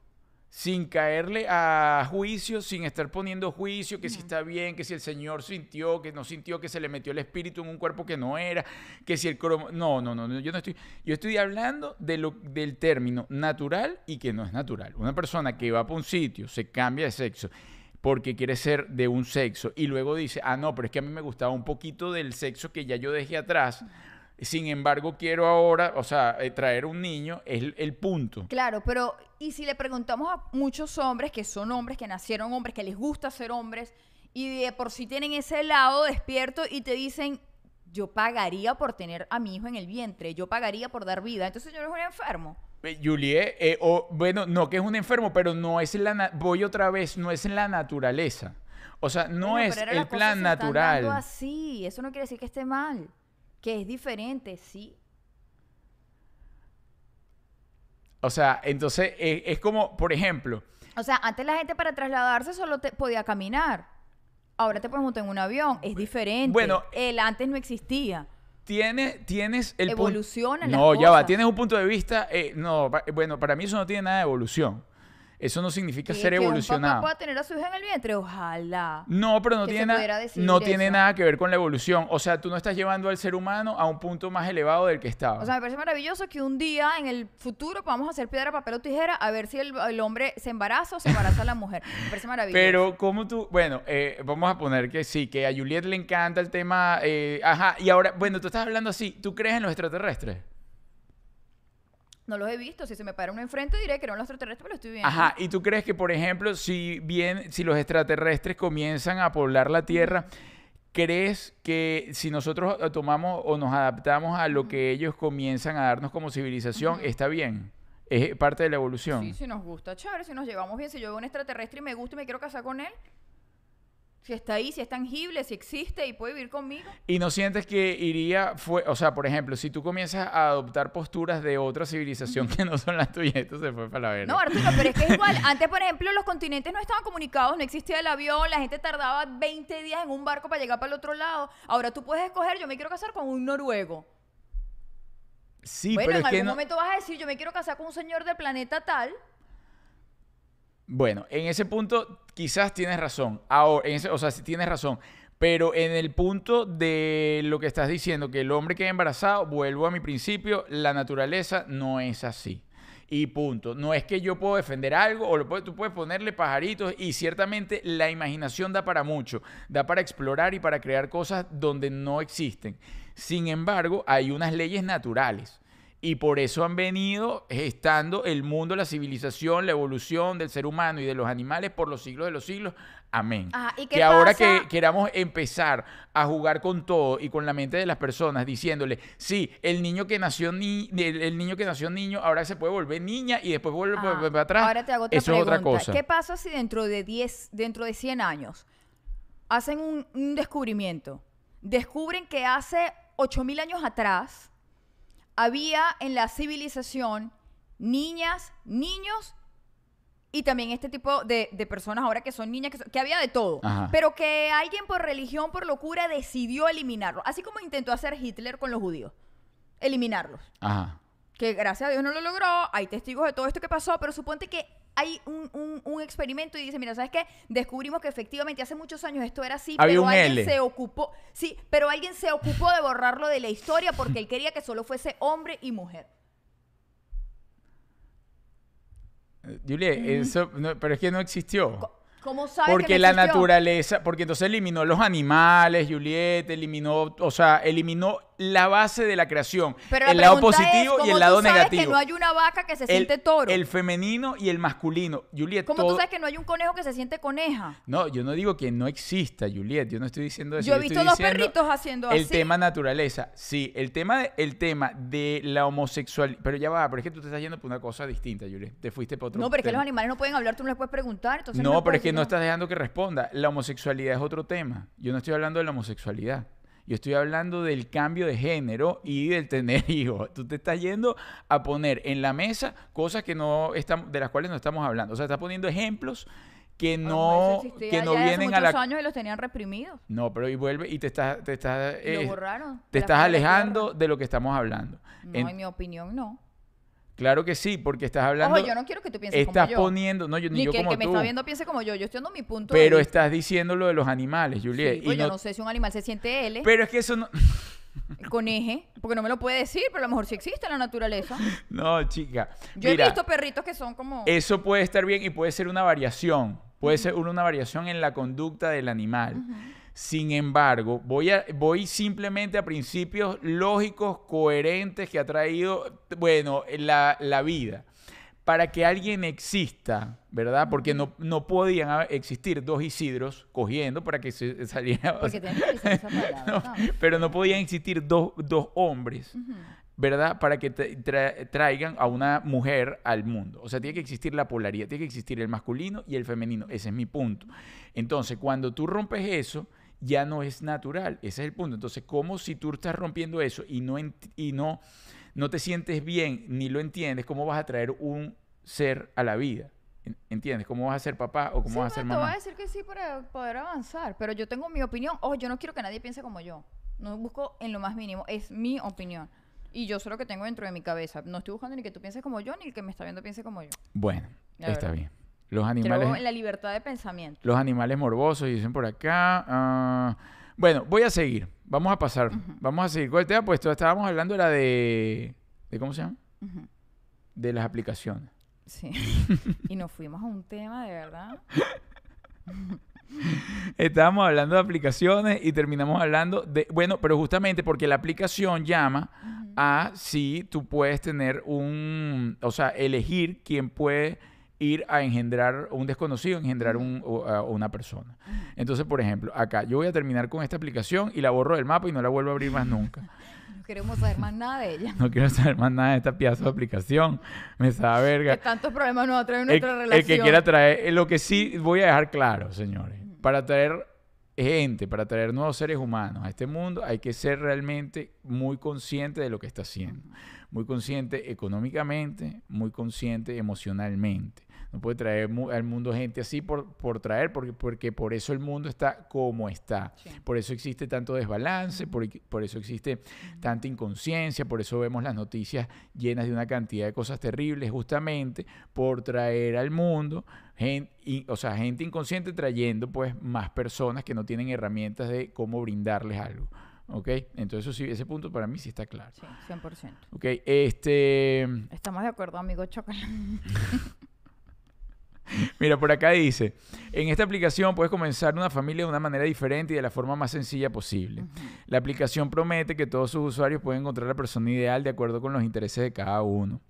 sin caerle a juicio, sin estar poniendo juicio, que si está bien, que si el Señor sintió, que no sintió, que se le metió el espíritu en un cuerpo que no era, que si el cromo... No, no, no, no, yo no estoy... Yo estoy hablando de lo, del término natural y que no es natural. Una persona que va para un sitio, se cambia de sexo porque quiere ser de un sexo y luego dice, ah, no, pero es que a mí me gustaba un poquito del sexo que ya yo dejé atrás. Sin embargo, quiero ahora, o sea, eh, traer un niño, es el, el punto. Claro, pero y si le preguntamos a muchos hombres que son hombres, que nacieron hombres, que les gusta ser hombres y de por sí tienen ese lado despierto y te dicen, yo pagaría por tener a mi hijo en el vientre, yo pagaría por dar vida. Entonces yo no es un enfermo. Juliet, eh, o, bueno, no que es un enfermo, pero no es la, na- voy otra vez, no es en la naturaleza. O sea, no Bueno, es el plan natural. así, eso no quiere decir que esté mal, que es diferente, sí. O sea, entonces eh, es como, por ejemplo, O sea, antes la gente para trasladarse solo te podía caminar. Ahora te puedes montar en un avión, es diferente. Bueno, el antes no existía. tienes, tienes el punto. Evolucionan las No, ya va, tienes un punto de vista. eh, no, bueno, para mí eso no tiene nada de evolución. Eso no significa ser que un papá evolucionado. pueda tener a su hija en el vientre, ojalá. No, pero no tiene, na- no tiene nada que ver con la evolución. O sea, tú no estás llevando al ser humano a un punto más elevado del que estaba. O sea, me parece maravilloso que un día en el futuro podamos hacer piedra, papel o tijera a ver si el, el hombre se embaraza o se embaraza la mujer. Me parece maravilloso. Pero, ¿cómo tú? Bueno, eh, vamos a poner que sí, que a Juliet le encanta el tema. eh, ajá, y ahora, bueno, tú estás hablando así. ¿Tú crees en los extraterrestres? No los he visto. Si se me para uno enfrente, diré que no los extraterrestres, pero estoy viendo. Ajá, ¿y tú crees que, por ejemplo, si bien, si los extraterrestres comienzan a poblar la Tierra, ¿crees que si nosotros eh, tomamos o nos adaptamos a lo que ellos comienzan a darnos como civilización, está bien? Es parte de la evolución. Sí, si nos gusta, chévere. Si nos llevamos bien, si yo veo un extraterrestre y me gusta y me quiero casar con él, Si está ahí, si es tangible, si existe y puede vivir conmigo. Y no sientes que iría, fue, o sea, por ejemplo, si tú comienzas a adoptar posturas de otra civilización que no son las tuyas, esto se fue para la verga. No, Arturo, pero es que es igual. Antes, por ejemplo, los continentes no estaban comunicados, no existía el avión, la gente tardaba 20 días en un barco para llegar para el otro lado. Ahora tú puedes escoger, yo me quiero casar con un noruego. sí, bueno, pero en es que algún no- momento vas a decir, yo me quiero casar con un señor del planeta tal. Bueno, en ese punto quizás tienes razón. Ahora, o sea, sí tienes razón. Pero en el punto de lo que estás diciendo, que el hombre queda embarazado, vuelvo a mi principio, la naturaleza no es así. Y punto. No es que yo puedo defender algo o lo puedes- tú puedes ponerle pajaritos y ciertamente la imaginación da para mucho, da para explorar y para crear cosas donde no existen. Sin embargo, hay unas leyes naturales. Y por eso han venido estando el mundo, la civilización, la evolución del ser humano y de los animales por los siglos de los siglos. Amén. Ajá, ¿y qué que ahora que queramos empezar a jugar con todo y con la mente de las personas, diciéndole, sí, el niño que nació ni el, el niño que nació niño ahora se puede volver niña y después vuelve Ajá. para atrás. Ahora te hago otra eso pregunta. es otra cosa. ¿Qué pasa si dentro de 10, dentro de 100 años hacen un, un descubrimiento? Descubren que hace 8000 años atrás había en la civilización niñas, niños y también este tipo de, de personas ahora que son niñas, que, son- que había de todo, Ajá. pero que alguien por religión, por locura, decidió eliminarlo, así como intentó hacer Hitler con los judíos, eliminarlos Ajá. Que gracias a Dios no lo logró, hay testigos de todo esto que pasó, pero suponte que hay un, un- un experimento y dice, mira, ¿sabes qué? Descubrimos que efectivamente hace muchos años esto era así, Había pero un alguien L. se ocupó, sí, pero alguien se ocupó de borrarlo de la historia porque él quería que solo fuese hombre y mujer. Eh, Julie, eso, no, pero es que no existió. Co- ¿Cómo sabes Porque que no la existió? naturaleza, porque entonces eliminó los animales, Juliet, eliminó, o sea, eliminó la base de la creación, Pero la el lado es, positivo y ¿cómo el lado tú sabes negativo. que no hay una vaca que se el, siente toro? el femenino y el masculino. Juliet, ¿Cómo todo- tú sabes que no hay un conejo que se siente coneja? No, yo no digo que no exista, Juliet, yo no estoy diciendo eso. Yo he visto dos perritos haciendo El así. tema naturaleza, sí, el tema, de, el tema de la homosexualidad, pero ya va, pero es que tú te estás yendo por una cosa distinta, Juliet, te fuiste para otro No, pero es que los animales no pueden hablar, tú no les puedes preguntar. Entonces No, pero es que no estás dejando que responda. La homosexualidad es otro tema. Yo no estoy hablando de la homosexualidad. Yo estoy hablando del cambio de género y del tener (laughs) hijos. Tú te estás yendo a poner en la mesa cosas que no estamos, de las cuales no estamos hablando. O sea, estás poniendo ejemplos que no, que no ya hace vienen a muchos la. años y los tenían reprimidos. No, pero y vuelve y te estás, te estás, lo eh, borraron. te estás alejando de lo que estamos hablando. No, En- en mi opinión, no. Claro que sí, porque estás hablando. Ojo, yo no quiero que tú pienses estás como yo. poniendo, no, yo, ni, Ni yo que el como que me está viendo piense como yo. Yo estoy dando mi punto pero de vista. estás diciendo lo de los animales, Juliet. Sí, y pues yo no- no sé si un animal se siente L, Pero es que eso no. (laughs) el coneje, porque no me lo puede decir, pero a lo mejor sí existe en la naturaleza. No, chica. Yo Mira, he visto perritos que son como... Eso puede estar bien y puede ser una variación. Puede ser una, una variación en la conducta del animal. Sin embargo, voy, a, voy simplemente a principios lógicos, coherentes que ha traído, bueno, la, la vida. Para que alguien exista, ¿verdad? Porque no, no podían existir dos Isidros cogiendo para que se saliera. o Porque sea, tienes que palabra. (laughs) no, pero no podían existir dos, dos hombres, ¿verdad? Para que tra- traigan a una mujer al mundo. O sea, tiene que existir la polaridad, tiene que existir el masculino y el femenino. Ese es mi punto. Entonces, cuando tú rompes eso, ya no es natural. Ese es el punto. Entonces, ¿cómo si tú estás rompiendo eso y no, y no, no te sientes bien ni lo entiendes, cómo vas a traer un ser a la vida? En- ¿Entiendes? ¿Cómo vas a ser papá o cómo Sí, vas a ser bueno, te voy mamá? a decir que sí para poder avanzar, pero yo tengo mi opinión. Ojo, yo no quiero que nadie piense como yo. No busco en lo más mínimo, es mi opinión. Y yo sé lo que tengo dentro de mi cabeza. No estoy buscando ni que tú pienses como yo, ni el que me está viendo piense como yo. Bueno, La está verdad. bien. Los animales... Creo en la libertad de pensamiento. Los animales morbosos, dicen por acá. Ah, bueno, voy a seguir. Vamos a pasar. Vamos a seguir con el tema. Pues estábamos hablando era de, de. ¿Cómo se llama? De las aplicaciones. Sí. (laughs) y nos fuimos a un tema de verdad. Estábamos hablando de aplicaciones y terminamos hablando de. Bueno, pero justamente porque la aplicación llama a si tú puedes tener un. O sea, elegir quién puede ir a engendrar un desconocido, engendrar un- o- a una persona. Entonces, por ejemplo, acá yo voy a terminar con esta aplicación y la borro del mapa y no la vuelvo a abrir más nunca. (laughs) No queremos saber más nada de ella. No quiero saber más nada de esta pieza de aplicación. Me sabe Que verga. tantos problemas nos va a traer El, nuestra el relación. que quiera traer, eh, lo que sí voy a dejar claro, señores, para traer gente, para traer nuevos seres humanos a este mundo, hay que ser realmente muy consciente de lo que está haciendo. Muy consciente económicamente, muy consciente emocionalmente. No puede traer mu- al mundo gente así por, por traer, porque, porque por eso el mundo está como está. Sí. Por eso existe tanto desbalance, por, por eso existe tanta inconsciencia, por eso vemos las noticias llenas de una cantidad de cosas terribles, justamente por traer al mundo, gente, o sea, gente inconsciente trayendo pues más personas que no tienen herramientas de cómo brindarles algo. ¿Ok? Entonces, sí, ese punto para mí sí está claro. Sí, 100%. Ok, este. Estamos de acuerdo, amigo Chocolate. (laughs) (laughs) Mira, por acá dice, en esta aplicación puedes comenzar una familia de una manera diferente y de la forma más sencilla posible. La aplicación promete que todos sus usuarios pueden encontrar la persona ideal de acuerdo con los intereses de cada uno.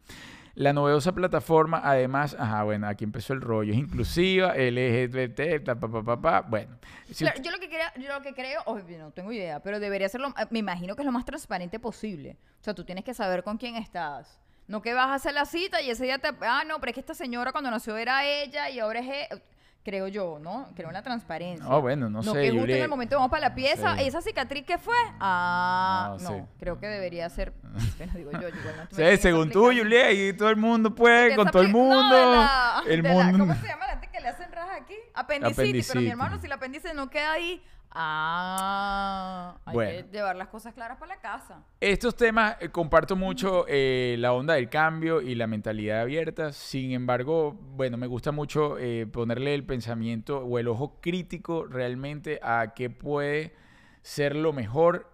La novedosa plataforma, además, ajá, bueno, aquí empezó el rollo, es inclusiva, LGBT, ta, pa, pa, pa, pa. bueno. si Claro, yo lo que creo, lo que creo, no tengo idea, pero debería ser lo, me imagino que es lo más transparente posible. O sea, tú tienes que saber con quién estás. No que vas a hacer la cita y ese día te, ah, no, pero es que esta señora cuando nació era ella y ahora es e- creo yo, ¿no? Creo en la transparencia. No, bueno, no sé, que justo en el momento vamos para la pieza, Sí. esa cicatriz que fue, ah, No, no, sí. creo que debería ser, (laughs) bueno, digo yo, yo igual no esa según tú. Julia, y todo el mundo puede, con todo el mundo. No, la- el la- mundo. ¿Cómo se llama la que le hacen rajas aquí? (laughs) Apendicitis, pero mi hermano, si la apéndice no queda ahí, ah, hay Bueno. que llevar las cosas claras para la casa. Estos temas eh, comparto mucho eh, la onda del cambio y la mentalidad abierta. Sin embargo, bueno, me gusta mucho eh, ponerle el pensamiento o el ojo crítico realmente a qué puede ser lo mejor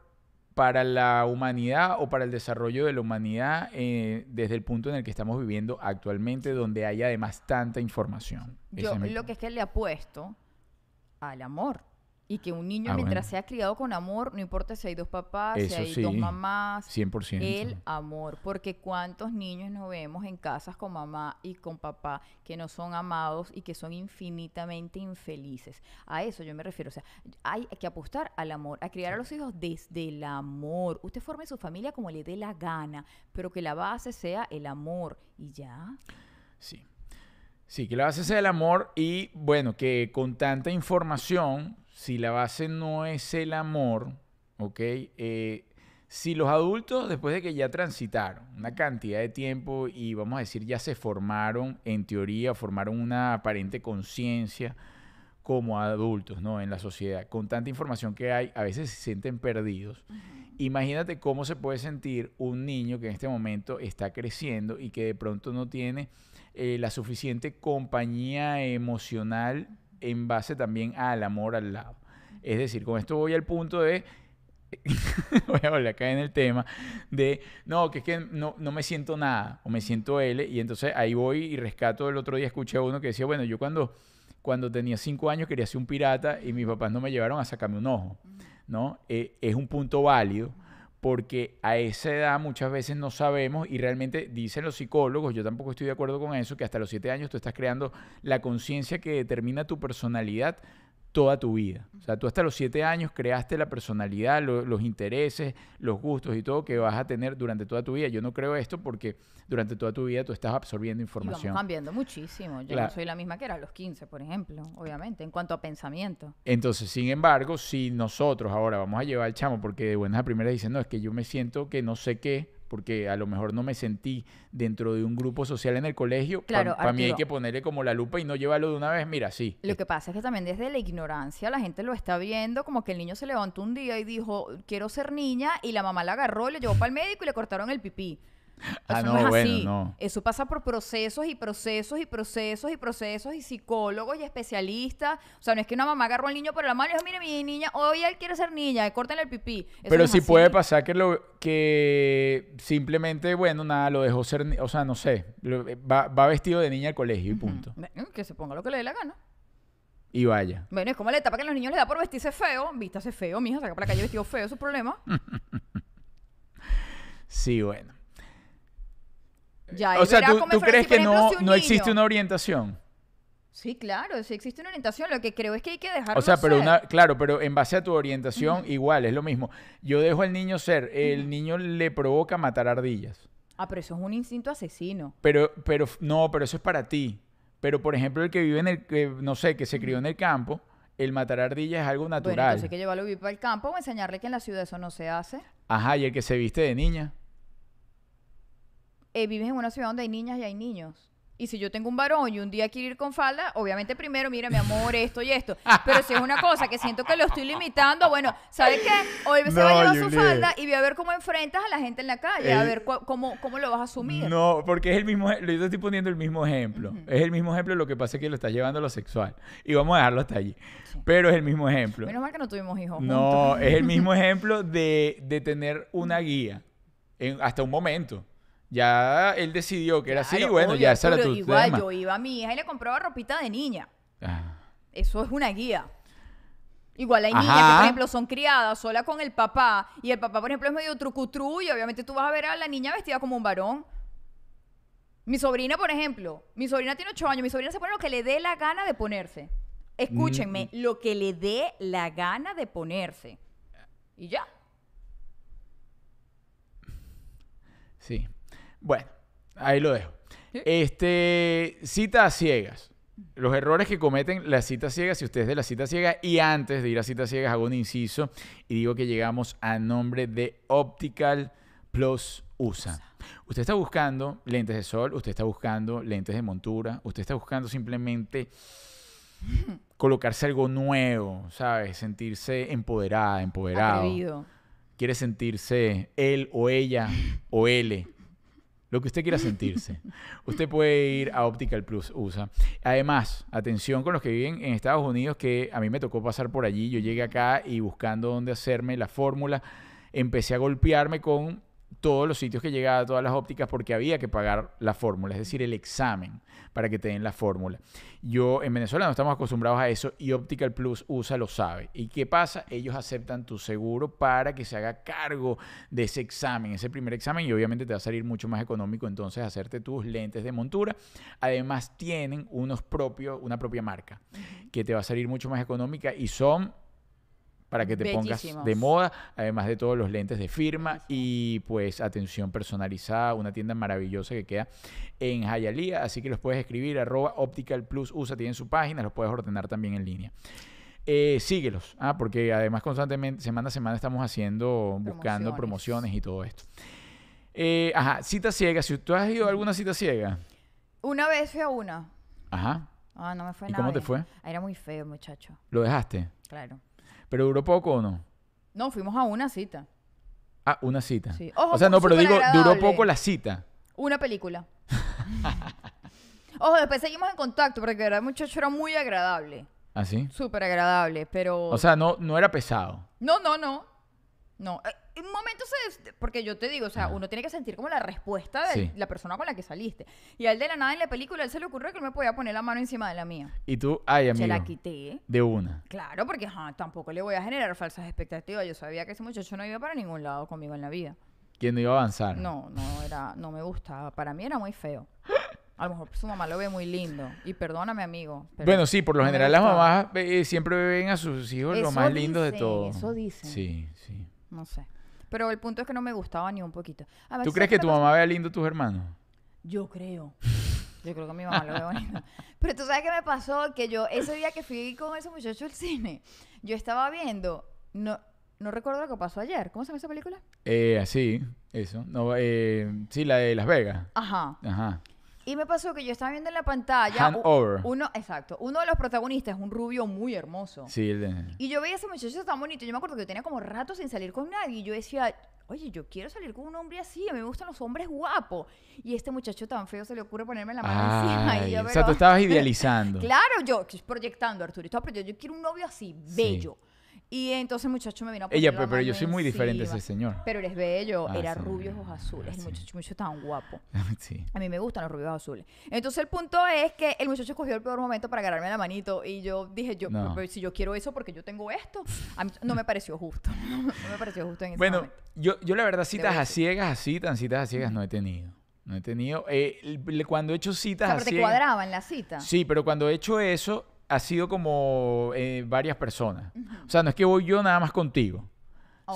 para la humanidad o para el desarrollo de la humanidad eh, desde el punto en el que estamos viviendo actualmente, donde hay además tanta información. Yo lo que es que le apuesto al amor. Y que un niño, Ah, mientras bueno. sea criado con amor, no importa si hay dos papás, si hay dos mamás, 100%. el amor. Porque cuántos niños nos vemos en casas con mamá y con papá que no son amados y que son infinitamente infelices. A eso yo me refiero. O sea, hay que apostar al amor, a criar a los hijos desde el amor. Usted forme su familia como le dé la gana, pero que la base sea el amor. Y ya. Sí. Sí, que la base sea el amor y bueno, que con tanta información, si la base no es el amor, ¿ok? Eh, si los adultos, después de que ya transitaron una cantidad de tiempo y vamos a decir ya se formaron, en teoría, formaron una aparente conciencia como adultos, ¿no? En la sociedad, con tanta información que hay, a veces se sienten perdidos. Imagínate cómo se puede sentir un niño que en este momento está creciendo y que de pronto no tiene eh, la suficiente compañía emocional en base también al amor al lado. Es decir, con esto voy al punto de, (laughs) voy a volver acá en el tema, de, no, que es que no, no me siento nada, o me siento L, y entonces ahí voy y rescato, el otro día escuché a uno que decía, bueno, yo cuando, cuando tenía cinco años quería ser un pirata y mis papás no me llevaron a sacarme un ojo, ¿no? Eh, es un punto válido porque a esa edad muchas veces no sabemos y realmente dicen los psicólogos, yo tampoco estoy de acuerdo con eso, que hasta los siete años tú estás creando la conciencia que determina tu personalidad toda tu vida. O sea, tú hasta los siete años creaste la personalidad, lo- los intereses, los gustos y todo que vas a tener durante toda tu vida. Yo no creo esto porque durante toda tu vida tú estás absorbiendo Y vamos información. cambiando muchísimo. Yo no soy la misma que era a los 15, por ejemplo, obviamente, en cuanto a pensamiento. Entonces, sin embargo, si nosotros ahora vamos a llevar al chamo, porque de buenas a primeras dicen, no, es que yo me siento que no sé qué, porque a lo mejor no me sentí dentro de un grupo social en el colegio, Claro, para mí hay que ponerle como la lupa y no llevarlo de una vez, mira, sí. Lo que pasa es que también desde la ignorancia la gente lo está viendo como que el niño se levantó un día y dijo, quiero ser niña, y la mamá la agarró, le llevó para el médico y le cortaron el pipí. Ah, no, no, es bueno, así. no. Eso pasa por procesos y procesos y procesos y procesos y psicólogos y especialistas. O sea, no es que una mamá agarró al niño por la mano y dijo, mire, mi niña, hoy él quiere ser niña, córtenle el pipí. Eso Pero no sí así. puede pasar que lo que simplemente, bueno, nada, lo dejó ser, o sea, no sé, va, va vestido de niña al colegio y punto. Bueno, que se ponga lo que le dé la gana. Y vaya. Bueno, es como la etapa que a los niños les da por vestirse feo. Vístase feo, mija, saca para la calle vestido feo, es su problema. (laughs) Sí, bueno. Ya, O sea, ¿tú, crees si, que ejemplo, no, si no existe una orientación? Sí, claro, sí existe una orientación. Lo que creo es que hay que dejarlo O sea, pero ser. una, claro, pero en base a tu orientación, igual, es lo mismo. Yo dejo al niño ser, el niño le provoca matar ardillas. Ah, pero eso es un instinto asesino. Pero, pero, no, pero eso es para ti. Pero, por ejemplo, el que vive en el, no sé, que se crió en el campo, el matar ardillas es algo Bueno, natural. entonces hay que llevarlo a vivir para el campo o enseñarle que en la ciudad eso no se hace. Ajá, y el que se viste de niña. Eh, vives en una ciudad donde hay niñas y hay niños. Y si yo tengo un varón y un día quiere ir con falda, obviamente primero, mira, mi amor, esto y esto. Pero si es una cosa que siento que lo estoy limitando, bueno, ¿sabes qué? Hoy se va a No, llevar su falda y voy a ver cómo enfrentas a la gente en la calle, a ver cómo, cómo lo vas a asumir. No, porque es el mismo, te estoy poniendo el mismo ejemplo. Es el mismo ejemplo, lo que pasa es que lo estás llevando a lo sexual. Y vamos a dejarlo hasta allí. Sí. Pero es el mismo ejemplo. Menos mal que no tuvimos hijos No, juntos. es el mismo (laughs) ejemplo de, de tener una guía en- hasta un momento. Ya él decidió que era así, bueno, obvio, ya ese era tu igual tema. yo iba a mi hija y le compraba ropita de niña. Ah, Eso es una guía. Igual hay niñas que, Ajá. por ejemplo, son criadas sola con el papá y el papá, por ejemplo, es medio trucutru y obviamente tú vas a ver a la niña vestida como un varón. Mi sobrina, por ejemplo, mi sobrina tiene 8 años, mi sobrina se pone lo que le dé la gana de ponerse. Escúchenme, Mm. lo que le dé la gana de ponerse. Y ya. sí. Bueno, ahí lo dejo. Este, cita a ciegas. Los errores que cometen las citas ciegas, si usted es de la cita ciega, y antes de ir a citas ciegas hago un inciso y digo que llegamos a nombre de Optical Plus USA. Usted está buscando lentes de sol, usted está buscando lentes de montura, usted está buscando simplemente (laughs) colocarse algo nuevo, ¿sabes? Sentirse empoderada, empoderado. Atrevido. Quiere sentirse él o ella o él. Lo que usted quiera sentirse. (laughs) Usted puede ir a Optical Plus USA. Además, atención con los que viven en Estados Unidos, que a mí me tocó pasar por allí. Yo llegué acá y buscando dónde hacerme la fórmula, empecé a golpearme con todos los sitios que llegaba, todas las ópticas, porque había que pagar la fórmula, es decir, el examen para que te den la fórmula. Yo en Venezuela no estamos acostumbrados a eso y Optical Plus USA lo sabe. ¿Y qué pasa? Ellos aceptan tu seguro para que se haga cargo de ese examen, ese primer examen, y obviamente te va a salir mucho más económico entonces hacerte tus lentes de montura. Además tienen unos propios, una propia marca que te va a salir mucho más económica y son para que te pongas de moda, además de todos los lentes de firma y pues atención personalizada, una tienda maravillosa que queda en Hialeah, así que los puedes escribir arroba Optical Plus USA, tienen su página, los puedes ordenar también en línea. Eh, síguelos, ah, porque además constantemente, semana a semana estamos haciendo, buscando Promociones. y todo esto. Eh, ajá, cita ciega, si tú has ido a alguna cita ciega, Una vez fui a una. ajá, Ah, no me fue ¿Y nada. cómo te fue? Era muy feo, muchacho. lo dejaste, Claro. Pero duró poco o no? No, fuimos a una cita. Ah, una cita. Sí. Ojo, o sea, no, pero digo, duró poco la cita. Una película. (laughs) (laughs) Ojo, después seguimos en contacto porque de verdad el muchacho era muy agradable. ¿Así? Súper agradable, pero... O sea, no, no era pesado. no, no, no. No. Eh, En un momento se... Porque yo te digo, o sea, Ajá. uno tiene que sentir como la respuesta de Sí. la persona con la que saliste. Y a él de la nada en la película, él se le ocurrió que él me podía poner la mano encima de la mía. Y tú, ay, Se amigo, la quité. de una. Claro, porque tampoco le voy a generar falsas expectativas. Yo sabía que ese muchacho no iba para ningún lado conmigo en la vida. ¿Quién no iba a avanzar? No, no era, no me gustaba. Para mí era muy feo. A lo mejor su mamá lo ve muy lindo. Y perdóname, amigo. pero Bueno, sí, por lo no general las mamás eh, siempre ven a sus hijos lo más lindo de todo. eso dicen. Sí, sí. No sé. Pero el punto es que no me gustaba ni un poquito. Además, ¿Tú ¿sabes crees que tu mamá vea lindo a tus hermanos? Yo creo. Yo creo que mi mamá lo ve bonito. (laughs) Pero tú sabes qué me pasó, que yo ese día que fui con ese muchacho al cine, yo estaba viendo, no, no recuerdo lo que pasó ayer. ¿Cómo se llama esa película? Eh, así, eso. No, eh, sí, la de Las Vegas. Ajá. Ajá. Y me pasó que yo estaba viendo en la pantalla Hanover. uno, exacto, uno de los protagonistas es un rubio muy hermoso. Sí, el de... Y yo veía a ese muchacho tan bonito. Yo me acuerdo que yo tenía como rato sin salir con nadie. Y yo decía, oye, yo quiero salir con un hombre así. A mí me gustan los hombres guapos. Y este muchacho tan feo se le ocurre ponerme la mano encima. Y yo, o sea, pero- tú estabas idealizando. (laughs) Claro, yo proyectando, Arturo. Estaba proyectando, yo quiero un novio así, bello. Y entonces el muchacho me vino a poner Ella, la pero, pero yo soy muy diferente a ese señor. Pero eres bello, Ah, era sí. rubio ojos azules. El Sí. muchacho, muchacho tan guapo. (laughs) sí. A mí me gustan los rubios azules. Entonces el punto es que el muchacho escogió el peor momento para agarrarme la manito y yo dije, yo, No. pero si yo quiero eso porque yo tengo esto, a mí no me pareció justo. (laughs) no me pareció justo en ese Bueno, momento. yo, yo la verdad citas Debo a decir. ciegas así, tan citas a ciegas no he tenido. No he tenido. eh, el- cuando he hecho O citas sea, a pero te ciegas... cuadraba en la cita. Sí, pero cuando he hecho eso, ha sido como eh, varias personas. O sea, no es que voy yo nada más contigo,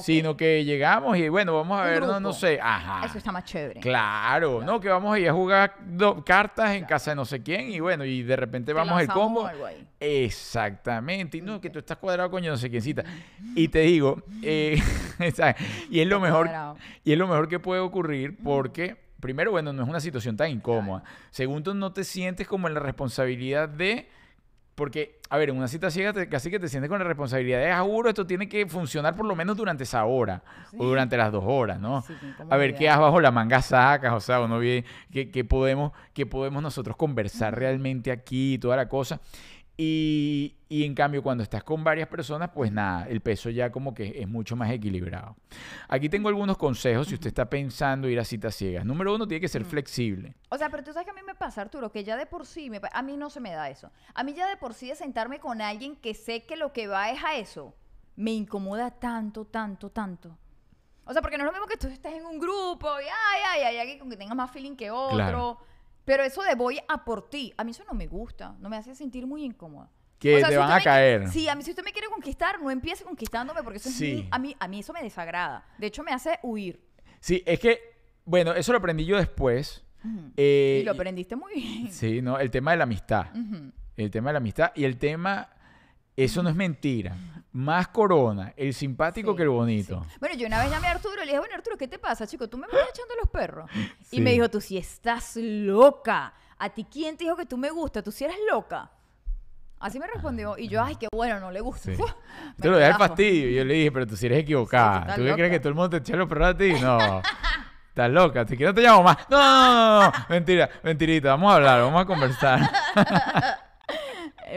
sino que llegamos y bueno, vamos a ver, no, no sé, ajá. Eso está más chévere. Claro, no, que vamos a ir a jugar do- cartas en casa de no sé quién y bueno, y de repente Te vamos el lanzamos combo. Exactamente, y no, que tú estás cuadrado con yo no sé quiéncita. Y te digo, eh, (laughs) y es lo mejor, y es lo mejor que puede ocurrir porque, primero, bueno, no es una situación tan incómoda. Segundo, no te sientes como en la responsabilidad de... Porque, a ver, en una cita ciega te- casi que te sientes con la responsabilidad de, juro, esto tiene que funcionar por lo menos durante esa hora o durante las dos horas, ¿no? Sí, A ver, ¿qué has bajo la manga sacas? O sea, uno ve qué, qué podemos, qué podemos nosotros conversar realmente aquí y toda la cosa. Y, y en cambio, cuando estás con varias personas, pues nada, el peso ya como que es mucho más equilibrado. Aquí tengo algunos consejos si usted está pensando ir a citas ciegas. Número uno, tiene que ser flexible. O sea, pero tú sabes que a mí me pasa, Arturo, que ya de por sí, me a mí no se me da eso. A mí ya de por sí de sentarme con alguien que sé que lo que va es a eso, me incomoda tanto, tanto, tanto. O sea, porque no es lo mismo que tú estés en un grupo y ay, ay, ay, alguien con que tengas más feeling que otro. Claro. Pero eso de voy a por ti, a mí eso no me gusta, no me hace sentir muy incómoda. Que O sea, te si van a me- caer. Sí, a mí si usted me quiere conquistar, no empiece conquistándome porque eso es Sí. muy- a mí a mí eso me desagrada. De hecho me hace huir. Sí, es que, bueno, eso lo aprendí yo después. Eh, y lo aprendiste muy bien. Sí, ¿no? El tema de la amistad. El tema de la amistad y el tema, eso no es mentira. Más corona, el simpático Sí, que el bonito. sí. Bueno, yo una vez llamé a Arturo y le dije, bueno, Arturo, ¿qué te pasa, chico? Tú me vas echando los perros. Sí. Y me dijo, tú sí estás loca. ¿A ti quién te dijo que tú me gustas? Tú sí eres loca. Así me respondió. Y yo, ay, qué bueno, no le gusta. Sí. (laughs) Te lo da el fastidio. Y yo le dije, pero tú si eres equivocada. ¿Tú qué crees que todo el mundo te echa los perros a ti? No. (laughs) Estás loca. Si quieres no te llamo más. No, no, no, no, no. Mentira, mentirita. Vamos a hablar, vamos a conversar. (laughs)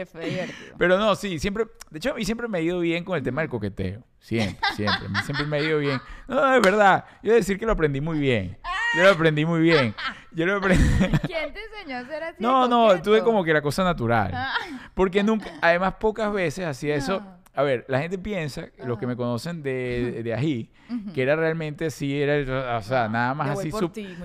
Divertido. Pero no, sí, siempre, de hecho, a mí siempre me ha ido bien con el tema del coqueteo. Siempre, (laughs) siempre. Siempre me ha ido bien. No, es verdad. Yo decir que lo aprendí muy bien. Yo lo aprendí muy bien. Yo lo aprendí. (laughs) ¿Quién te (laughs) enseñó a ser así? de No, no, tuve como que la cosa natural. Ah. Porque nunca, además pocas veces hacía eso. Ah. A ver, la gente piensa, los que me conocen de, de ají, Ujú. que era realmente así, era, el- o sea, Ah, nada más así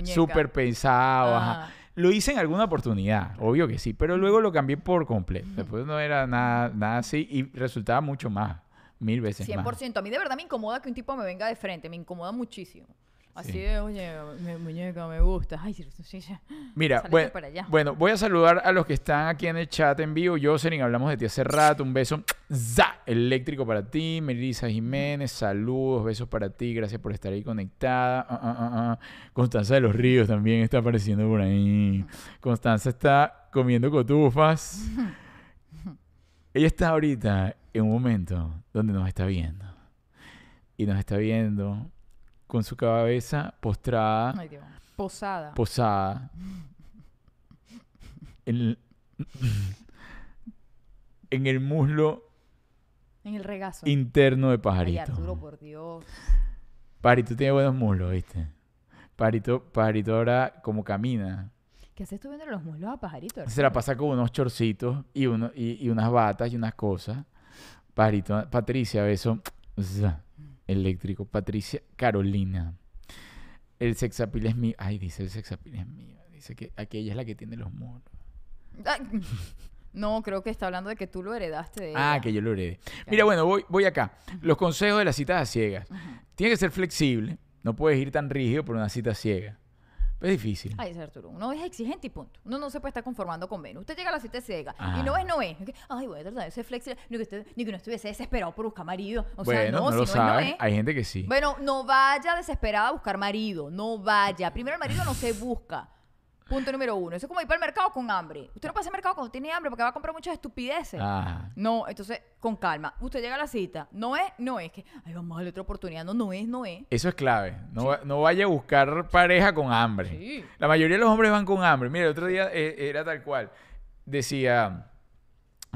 súper pensado. ajá. Ah. Lo hice en alguna oportunidad, obvio que sí, pero luego lo cambié por completo. Después no era nada, nada así y resultaba mucho más, mil veces más. 100%. A mí de verdad me incomoda que un tipo me venga de frente. Me incomoda muchísimo. Así Sí. de, oye, me- muñeca, me gusta. Ay, sí, sí, sí. Mira, bueno, para allá. bueno, voy a saludar a los que están aquí en el chat en vivo. Jocelyn, hablamos de ti hace rato. Un beso za, eléctrico para ti. Melissa Jiménez, saludos, besos para ti. Gracias por estar ahí conectada. Ah, ah, ah. Constanza de los Ríos también está apareciendo por ahí. Constanza está comiendo cotufas. (laughs) Ella está ahorita en un momento donde nos está viendo. Y nos está viendo con su cabeza postrada Ay, Dios. Posada. posada en el, (laughs) en el muslo en el regazo. interno de Ay, Pajarito. Arturo, por Dios. Pajarito tiene buenos muslos, ¿viste? Pajarito, Pajarito ahora como camina. ¿Qué haces tú viendo los muslos a pajarito? Se la pasa con unos chorcitos y, uno, y, y unas batas y unas cosas. Pajarito, Patricia, beso. (tsk) Eléctrico. Patricia Carolina. El sexapil es mío. Ay, dice el sexapil es mío. Dice que aquella es la que tiene los. Ay, (laughs) No, creo que está hablando de que tú lo heredaste de Ah, ella. que yo lo heredé. Mira, bueno, voy, voy acá. Los consejos de las citas a ciegas. Ujú. Tiene que ser flexible. No puedes ir tan rígido por una cita ciega. Es difícil. Ay, Arturo, uno es exigente y punto. Uno no se puede estar conformando con menos. Usted llega a la cita ciega Ajá. y no es, no es. Ay, voy a tratar de ser flexible. Ni que, usted, ni que no estuviese desesperado por buscar marido. O sea, bueno, no, no, si lo no es, no es. Hay gente que sí. Bueno, no vaya desesperada a buscar marido. No vaya. Primero el marido no se busca. Punto número uno. Eso es como ir para el mercado con hambre. Usted no pasa al mercado cuando tiene hambre porque va a comprar muchas estupideces. Ah, No, entonces, con calma. Usted llega a la cita. No es, no es que, ay, vamos a darle otra oportunidad. No, no es, no es. eso es clave. No, va- no vaya a buscar pareja con hambre. Sí. La mayoría de los hombres van con hambre. Mira, el otro día eh, era tal cual. Decía,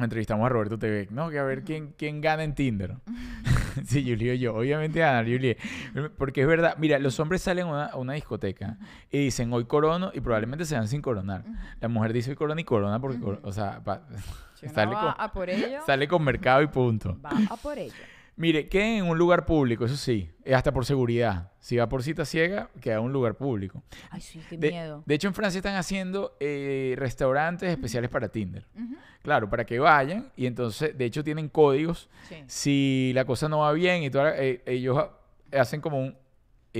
entrevistamos a Roberto TV, ¿no? Que a ver quién, quién gana en Tinder. (laughs) sí, Julio y yo. Obviamente gana Julio. Porque es verdad. Mira, los hombres salen a una, a una discoteca y dicen, hoy corono y probablemente se van sin coronar. La mujer dice hoy corona y corona porque, o sea, pa- (laughs) sale, va con, a por ello, sale con mercado y punto. va a por ello. Mire, queden en un lugar público, eso sí, eh, hasta por seguridad. Si va por cita ciega, queda en un lugar público. Ay, sí, qué De, miedo. de hecho, en Francia están haciendo eh, restaurantes especiales para Tinder. Claro, para que vayan y entonces, de hecho, tienen códigos. sí. Si la cosa no va bien y toda, eh, ellos hacen como un...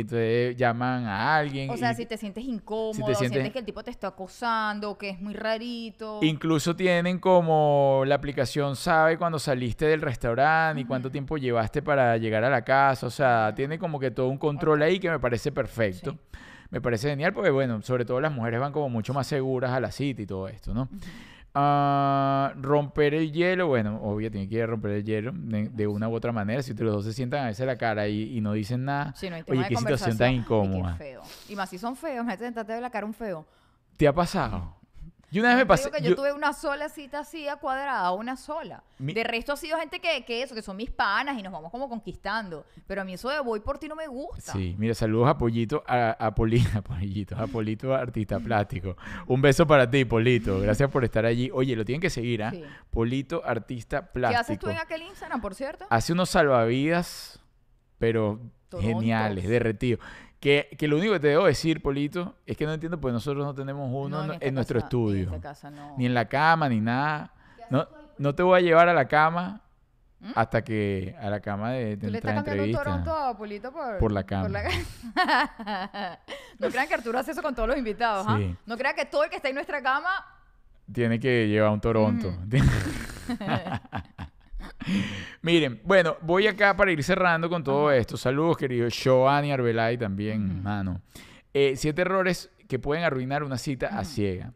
Entonces llaman a alguien. O sea, y- si te sientes incómodo, sientes- sientes que el tipo te está acosando, que es muy rarito. Incluso tienen como la aplicación sabe cuando saliste del restaurante y cuánto tiempo llevaste para llegar a la casa. O sea, tiene como que todo un control ahí que me parece perfecto. Sí. Me parece genial porque, bueno, sobre todo las mujeres van como mucho más seguras a la cita y todo esto, ¿no? Ah, romper el hielo, bueno, obvio, tiene que ir a romper el hielo de, de una u otra manera. Si entre los dos se sientan a veces la cara y, y no dicen nada, Sí, no oye, qué situación tan incómoda. qué feo. Y más si son feos, imagínate sentarte de la cara a un feo. ¿Te ha pasado? Yo una vez me pasé... digo que yo, yo- tuve una sola cita así a cuadrada, una sola. Mi- De resto ha sido gente que, que eso, que son mis panas y nos vamos como conquistando. Pero a mí eso de voy por ti no me gusta. Sí, mira, saludos a Pollito, a, a Poli- (laughs) a Pollito, a Polito Artista Plástico. Un beso para ti, Polito. Gracias por estar allí. Oye, lo tienen que seguir, ¿ah? Sí. Polito Artista ¿Qué haces Plástico. tú en aquel Instagram, por cierto? Hace unos salvavidas, pero Torontos. geniales, derretidos. Que, que lo único que te debo decir, Polito, es que no entiendo, pues nosotros no tenemos uno No, en, nuestro casa- estudio. En esta casa no. Ni en la cama, ni nada. No, no te voy a llevar a la cama hasta que... A la cama de, de ¿Mm? ¿Tú le estás cambiando un. Toronto a Polito por, Por la cama. ca- (laughs) no crean que Arturo hace eso con todos los invitados, ¿ah? Sí. No crean que todo el que está en nuestra cama... Tiene que llevar un Toronto. (laughs) (laughs) (laughs) Miren, bueno, voy acá para ir cerrando con todo esto. Saludos, querido Joanny Arbelay también, mano. Eh, siete errores que pueden arruinar una cita a ciega.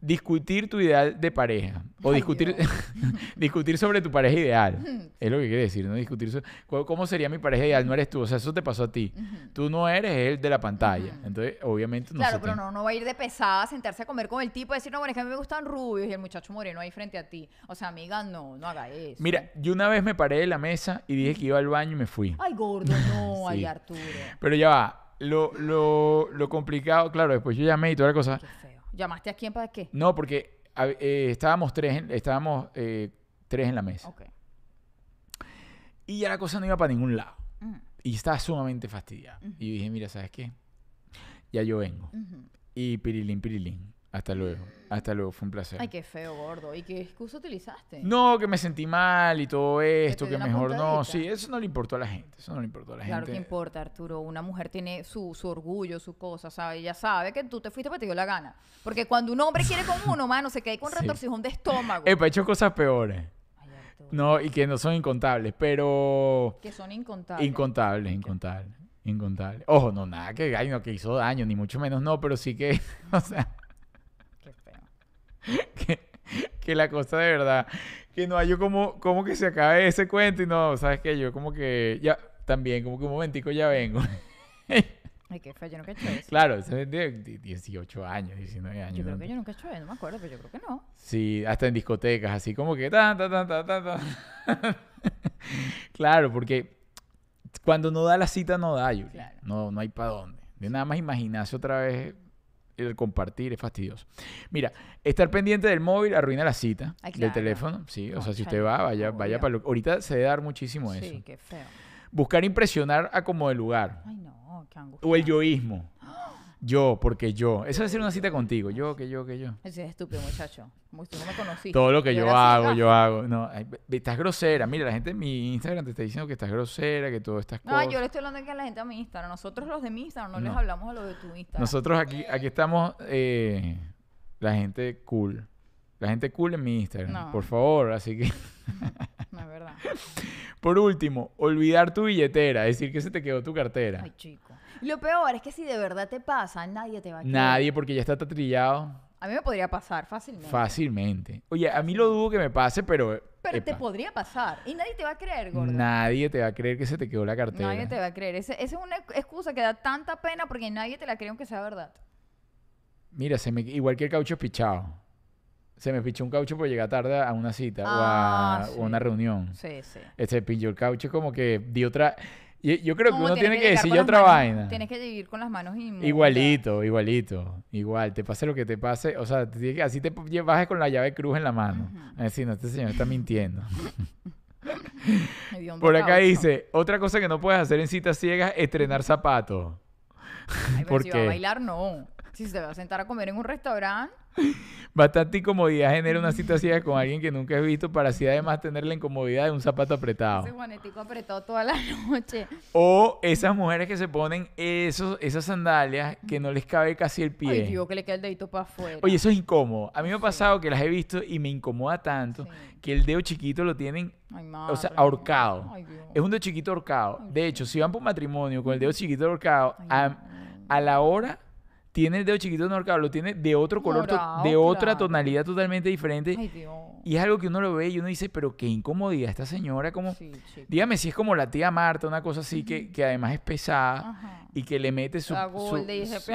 Discutir tu ideal de pareja. O Ay, discutir, (laughs) discutir sobre tu pareja ideal. (laughs) Es lo que quiere decir, ¿no? Discutir sobre ¿cómo- sería mi pareja ideal. No eres tú. O sea, eso te pasó a ti. Tú no eres el de la pantalla. Entonces, obviamente, no claro, se pero te- no, no va a ir de pesada a sentarse a comer con el tipo y decir, no, bueno, es que a mí me gustan rubios y el muchacho moreno ahí frente a ti. O sea, amiga, no, no haga eso. Mira, yo una vez me paré de la mesa y dije que iba al baño y me fui. Ay, gordo, no, (laughs) ay, Sí. Arturo. Pero ya va. Lo, lo, lo complicado, claro, después yo llamé y toda la cosa. ¿Llamaste a quién para qué? No, porque eh, estábamos tres, en- estábamos eh, tres en la mesa. Y ya la cosa no iba para ningún lado. Y estaba sumamente fastidiado. Y dije, mira, ¿sabes qué? Ya yo vengo. Y pirilín, pirilín. Hasta luego. Hasta luego. Fue un placer. Ay, qué feo, gordo. ¿Y qué excusa utilizaste? No, que me sentí mal y todo esto, que mejor no. Sí, eso no le importó a la gente. Eso no le importó a la Claro que gente. importa, Arturo. Una mujer tiene su, su orgullo, su cosa, ¿sabes? Ella sabe que tú te fuiste porque te dio la gana. Porque cuando un hombre quiere con uno, mano, se queda con Sí. retorcijón de estómago. Epa, he hecho cosas peores. Ay. No, y que no son incontables, pero... Que son incontables. Incontables, incontables. Incontables. Ojo, no, nada que, ay, no, que hizo daño, ni mucho menos no, pero sí que, (laughs) o sea. (laughs) que, que la cosa de verdad, que no hay yo como, como que se acabe ese cuento y no, ¿sabes qué? Yo como que, ya, también, como que un momentico ya vengo. (laughs) Ay, qué feo. Yo nunca he hecho eso. claro, eso es de de 18 años, 19 años. Yo creo que yo nunca he hecho eso. No me acuerdo, pero yo creo que no. Sí, hasta en discotecas, así como que tan, tan, tan, tan, tan. (laughs) claro, porque cuando no da la cita, no da, Yuri. Claro. No, no hay para dónde. De nada más imaginarse otra vez el compartir es fastidioso. Mira, estar pendiente del móvil arruina la cita Ay, del teléfono. Sí, o sea, si usted va, vaya, vaya para lo... Ahorita se debe dar muchísimo Sí, eso. qué feo. Buscar impresionar a como de lugar. Ay, no, qué angustia. O el yoísmo. Yo, porque yo. Eso es hacer una cita contigo. Yo, que yo, que yo. Ese es estúpido, muchacho. Tú no me conociste. Todo lo que yo hago, yo hago. No, ay, estás grosera. Mira, la gente en mi Instagram te está diciendo que estás grosera, que todas estas No, cosas. yo le estoy hablando aquí a la gente a mi Instagram. Nosotros los de mi Instagram no, les hablamos a los de tu Instagram. Nosotros aquí, aquí estamos, eh, la gente cool. La gente cool en mi Instagram, No. por favor. Así que, (laughs) No es verdad. (laughs) por último, olvidar tu billetera, decir que se te quedó tu cartera. Ay, chico. Lo peor es que si de verdad te pasa, nadie te va a creer. Nadie, porque ya está trillado A mí me podría pasar fácilmente. fácilmente. Oye, a mí lo dudo que me pase, pero. Pero te podría pasar. Y nadie te va a creer, gordo. Nadie te va a creer que se te quedó la cartera. Nadie te va a creer. Esa es una excusa que da tanta pena porque nadie te la cree aunque sea verdad. Mira, se me, igual que el caucho pichado. Se me pichó un caucho por llegar tarde a una cita o, Ah, a, sí. o a una reunión. Sí, sí. Se pilló el caucho como que di otra... y- Yo creo que uno tiene que decir otra manos- vaina. Tienes que vivir con las manos inmundas. Igualito, igualito. Igual, te pase lo que te pase. O sea, te así te bajes con la llave cruz en la mano. Es decir, no, este señor está mintiendo. (laughs) Por acá caucho. dice, otra cosa que no puedes hacer en citas ciegas es estrenar zapatos. Ay, pero ¿por si va a qué? bailar, no. Si se va a sentar a comer en un restaurante, (laughs) Bastante incomodidad genera una cita ciega con alguien que nunca has visto para así además tener la incomodidad de un zapato apretado. Ese Juanetico apretó toda la noche. O esas mujeres que se ponen esos, esas sandalias que no les cabe casi el pie. Ay, Dios, que le queda el dedito para afuera. Oye, eso es incómodo. A mí me ha pasado que las he visto y me incomoda tanto Sí. que el dedo chiquito lo tienen, Ay, o sea, ahorcado. Ay. Es un dedo chiquito ahorcado. De hecho, si van por matrimonio con el dedo chiquito ahorcado, a la hora tiene el dedo chiquito no ahorcado, lo tiene de otro color, Morado, de otra claro. tonalidad totalmente diferente. Ay, Dios. Y es algo que uno lo ve y uno dice, pero qué incomodidad esta señora, como... Sí. Dígame si es como la tía Marta, una cosa así que, que además es pesada Ajá. y que le mete su... Su- y su-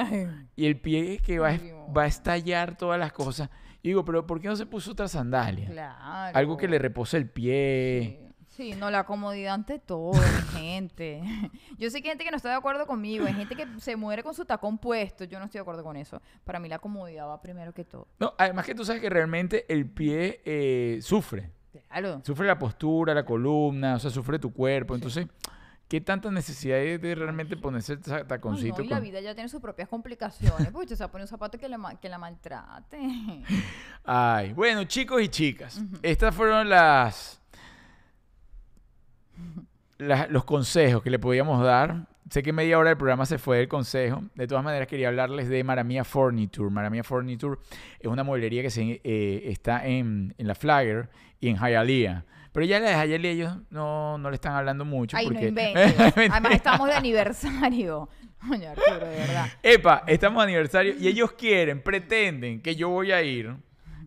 el pie que va, Ay, va a estallar todas las cosas. Y digo, pero ¿por qué no se puso otra sandalia? Claro. Algo que le repose el pie. Sí. Sí, no, la comodidad ante todo, (laughs) gente. Yo sé que hay gente que no está de acuerdo conmigo, hay gente que se muere con su tacón puesto, yo no estoy de acuerdo con eso. Para mí la comodidad va primero que todo. No, además que tú sabes que realmente el pie eh, sufre. Claro. Sufre la postura, la columna, o sea, sufre tu cuerpo. Entonces, ¿qué tanta necesidad hay de realmente ponerse Ay, taconcito? no, y la vida ya tiene sus propias complicaciones. Pues usted se va a poner un zapato que, le ma- que la maltrate. Ay, bueno, chicos y chicas, estas fueron las, los consejos que le podíamos dar. Sé que media hora del programa se fue del consejo. De todas maneras, quería hablarles de Maramia Furniture. Maramia Furniture es una mueblería que se, eh, está en, en la Flagger y en Hialeah. Pero ya la de Hialeah ellos no, no le están hablando mucho. Ay, no porque... inventes. (laughs) Además estamos de aniversario. Coño, Arturo, de verdad. Epa, estamos de aniversario y ellos quieren, pretenden que yo voy a ir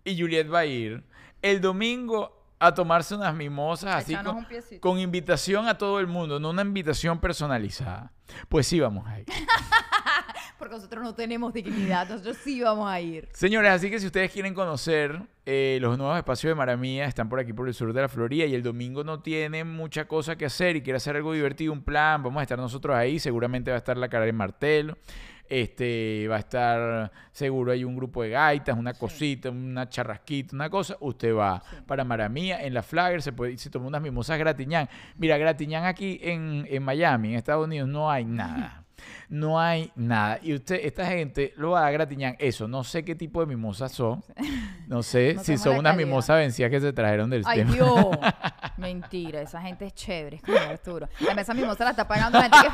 y Juliet va a ir el domingo a tomarse unas mimosas así con, con invitación a todo el mundo, no una invitación personalizada. Pues sí, vamos a ir. (laughs) Porque nosotros no tenemos dignidad, nosotros sí vamos a ir. Señores, así que si ustedes quieren conocer eh, los nuevos espacios de Maramía, están por aquí por el sur de la Florida y el domingo no tienen mucha cosa que hacer y quiere hacer algo divertido, un plan, vamos a estar nosotros ahí, seguramente va a estar la cara de Martelo. Este va a estar seguro hay un grupo de gaitas, una cosita, una charrasquita, una cosa. Usted va para Maramía en la Flagger, se puede se toma unas mimosas gratiñán. Mira, gratiñán aquí en, en Miami, en Estados Unidos, no hay nada. (laughs) No hay nada. Y usted, esta gente lo va a dar gratiñán. Eso, no sé qué tipo de mimosas son. (laughs) No sé No si son unas mimosas vencidas que se trajeron del Ay, tema. Dios. (laughs) Mentira, esa gente es chévere, es como Arturo. Además, esa mimosa la está pagando la gente que...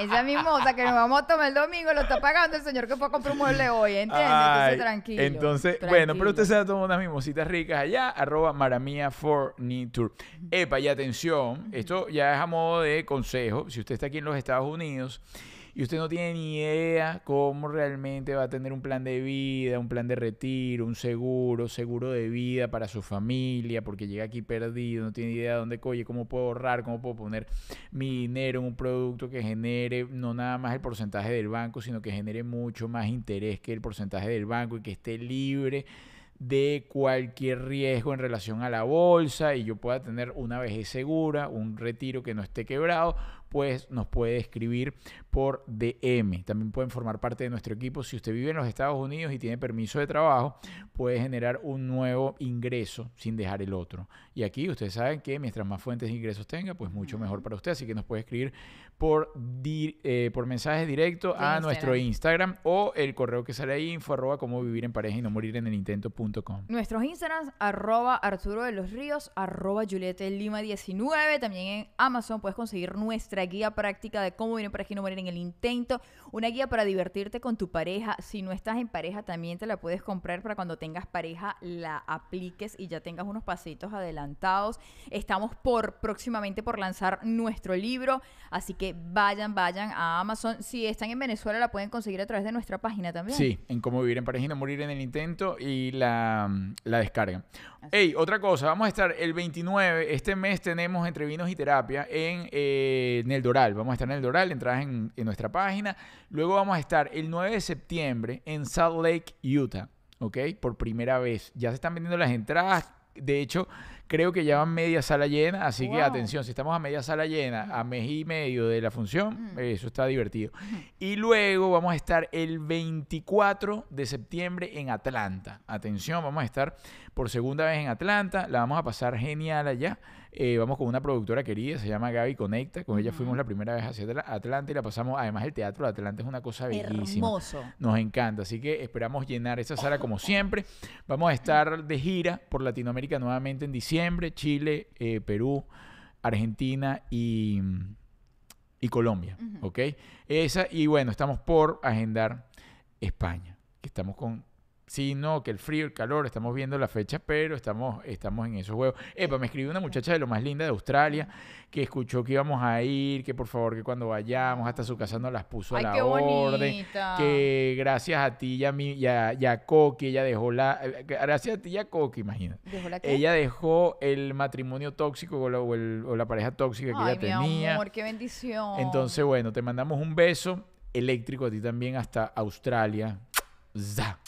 Esa mimosa que nos vamos a tomar el domingo lo está pagando el señor que fue a comprar un mueble hoy, ¿entiendes? Ay, Entonces, tranquilo. Entonces, bueno, pero usted se va a tomar unas mimositas ricas allá, arroba maramia. Epa, y atención, esto ya es a modo de consejo. Si usted está aquí en los Estados Unidos y usted no tiene ni idea cómo realmente va a tener un plan de vida, un plan de retiro, un seguro, seguro de vida para su familia, porque llega aquí perdido, no tiene idea de dónde coye, cómo puedo ahorrar, cómo puedo poner mi dinero en un producto que genere no nada más el porcentaje del banco, sino que genere mucho más interés que el porcentaje del banco y que esté libre de cualquier riesgo en relación a la bolsa y yo pueda tener una vejez segura, un retiro que no esté quebrado, pues nos puede escribir por DM. También pueden formar parte de nuestro equipo. Si usted vive en los Estados Unidos y tiene permiso de trabajo, puede generar un nuevo ingreso sin dejar el otro. Y aquí ustedes saben que mientras más fuentes de ingresos tenga, pues mucho mejor para usted. Así que nos puede escribir por, di- eh, por mensaje directo a nuestro Instagram. O el correo que sale ahí, info arroba cómo vivir en pareja y no morir en el intento.com. Nuestros Instagrams, arroba Arturo de los Ríos, arroba Julieta Lima 19. También en Amazon puedes conseguir nuestra guía práctica de cómo vivir en pareja y no morir en el intento. Una guía para divertirte con tu pareja. Si no estás en pareja, también te la puedes comprar para cuando tengas pareja, la apliques y ya tengas unos pasitos adelantados. Estamos por próximamente por lanzar nuestro libro, así que vayan, vayan a Amazon. Si están en Venezuela, la pueden conseguir a través de nuestra página también. Sí, en cómo vivir en pareja y no morir en el intento y la, la descargan. Hey, otra cosa, vamos a estar el 29, este mes tenemos entre vinos y terapia en, eh, en el Doral, vamos a estar en el Doral, entradas en, en nuestra página. Luego vamos a estar el 9 de septiembre en Salt Lake, Utah, ¿ok? Por primera vez. Ya se están vendiendo las entradas. De hecho, Creo que ya van media sala llena, así que atención, si estamos a media sala llena, a mes y medio de la función, Ujú. eso está divertido. Y luego vamos a estar el 24 de septiembre en Atlanta. Atención, vamos a estar por segunda vez en Atlanta, la vamos a pasar genial allá. Eh, vamos con una productora querida, se llama Gaby Conecta, con ella fuimos la primera vez hacia Atla- Atlanta y la pasamos, además el teatro de Atlanta es una cosa bellísima. Hermoso. Nos encanta, así que esperamos llenar esa sala como siempre. Vamos a estar de gira por Latinoamérica nuevamente en diciembre, Chile, eh, Perú, Argentina y, y Colombia, Ujú. ¿ok? Esa, y bueno, estamos por agendar España, que estamos con... Sí, no, que el frío, el calor, estamos viendo la fecha, pero estamos, estamos en esos juegos. Epa, me escribió una muchacha de lo más linda de Australia que escuchó que íbamos a ir, que por favor que cuando vayamos hasta su casa nos las puso a Ay, la qué orden bonita. que gracias a ti y a mí y a, y a Coqui, ella dejó la eh, gracias a ti y a Coqui, imagínate. ¿Dejó la? Ella dejó el matrimonio tóxico o la, o el- o la pareja tóxica que Ay, ella mi tenía. amor, qué bendición. Entonces, bueno, te mandamos un beso eléctrico a ti también hasta Australia. Za.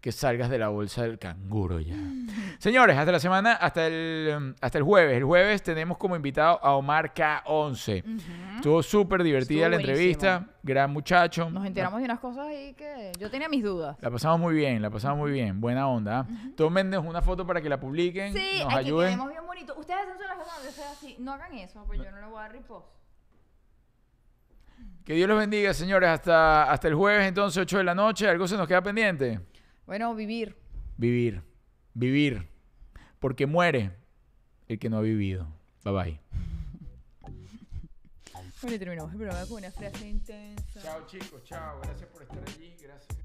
Que salgas de la bolsa del canguro ya. Señores, hasta la semana, hasta el, hasta el jueves. El jueves tenemos como invitado a Omar K11. Ujú. Estuvo súper divertida Estuvo la entrevista. Gran muchacho. Nos enteramos de unas cosas ahí que yo tenía mis dudas. La pasamos muy bien, la pasamos muy bien. Buena onda. ¿ah? Tómennos una foto para que la publiquen. Sí, nos ayuden. quedemos bien bonitos. Ustedes hacen las cosas donde sea así. No hagan eso, pues yo no le voy a dar repost. Que Dios los bendiga, señores. Hasta, hasta el jueves, entonces, 8 de la noche. ¿Algo se nos queda pendiente? Bueno, vivir. Vivir. Vivir. Porque muere el que no ha vivido. Bye bye. (laughs) Bueno, terminamos el programa con una frase intensa. Chao, chicos. Chao. Gracias por estar allí. Gracias.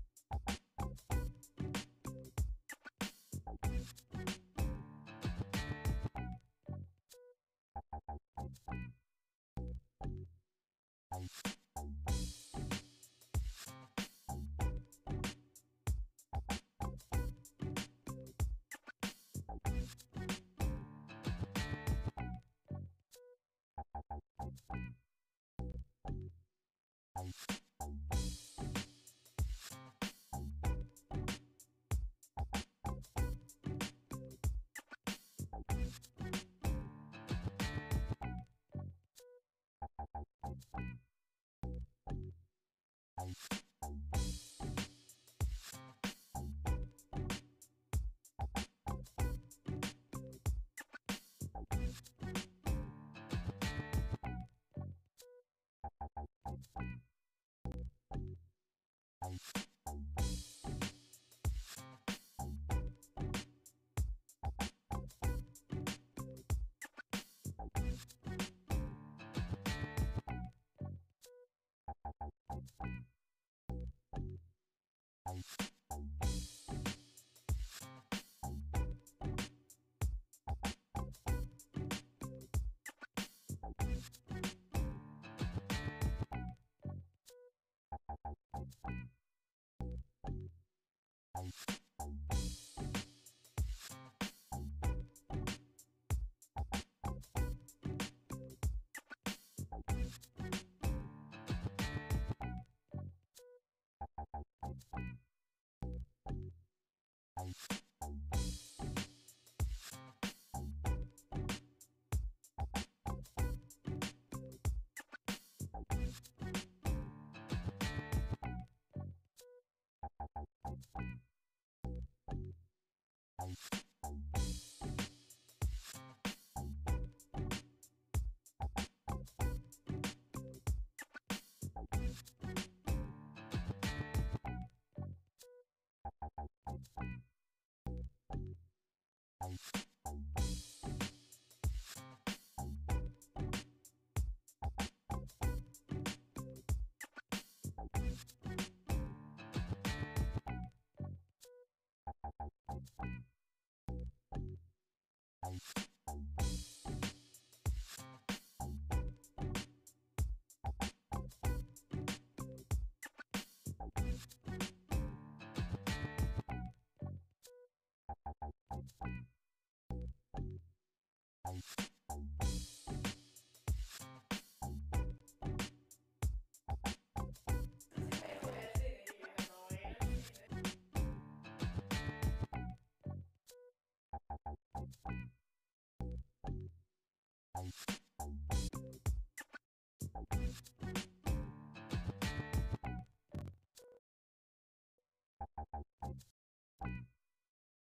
Bye. Bye.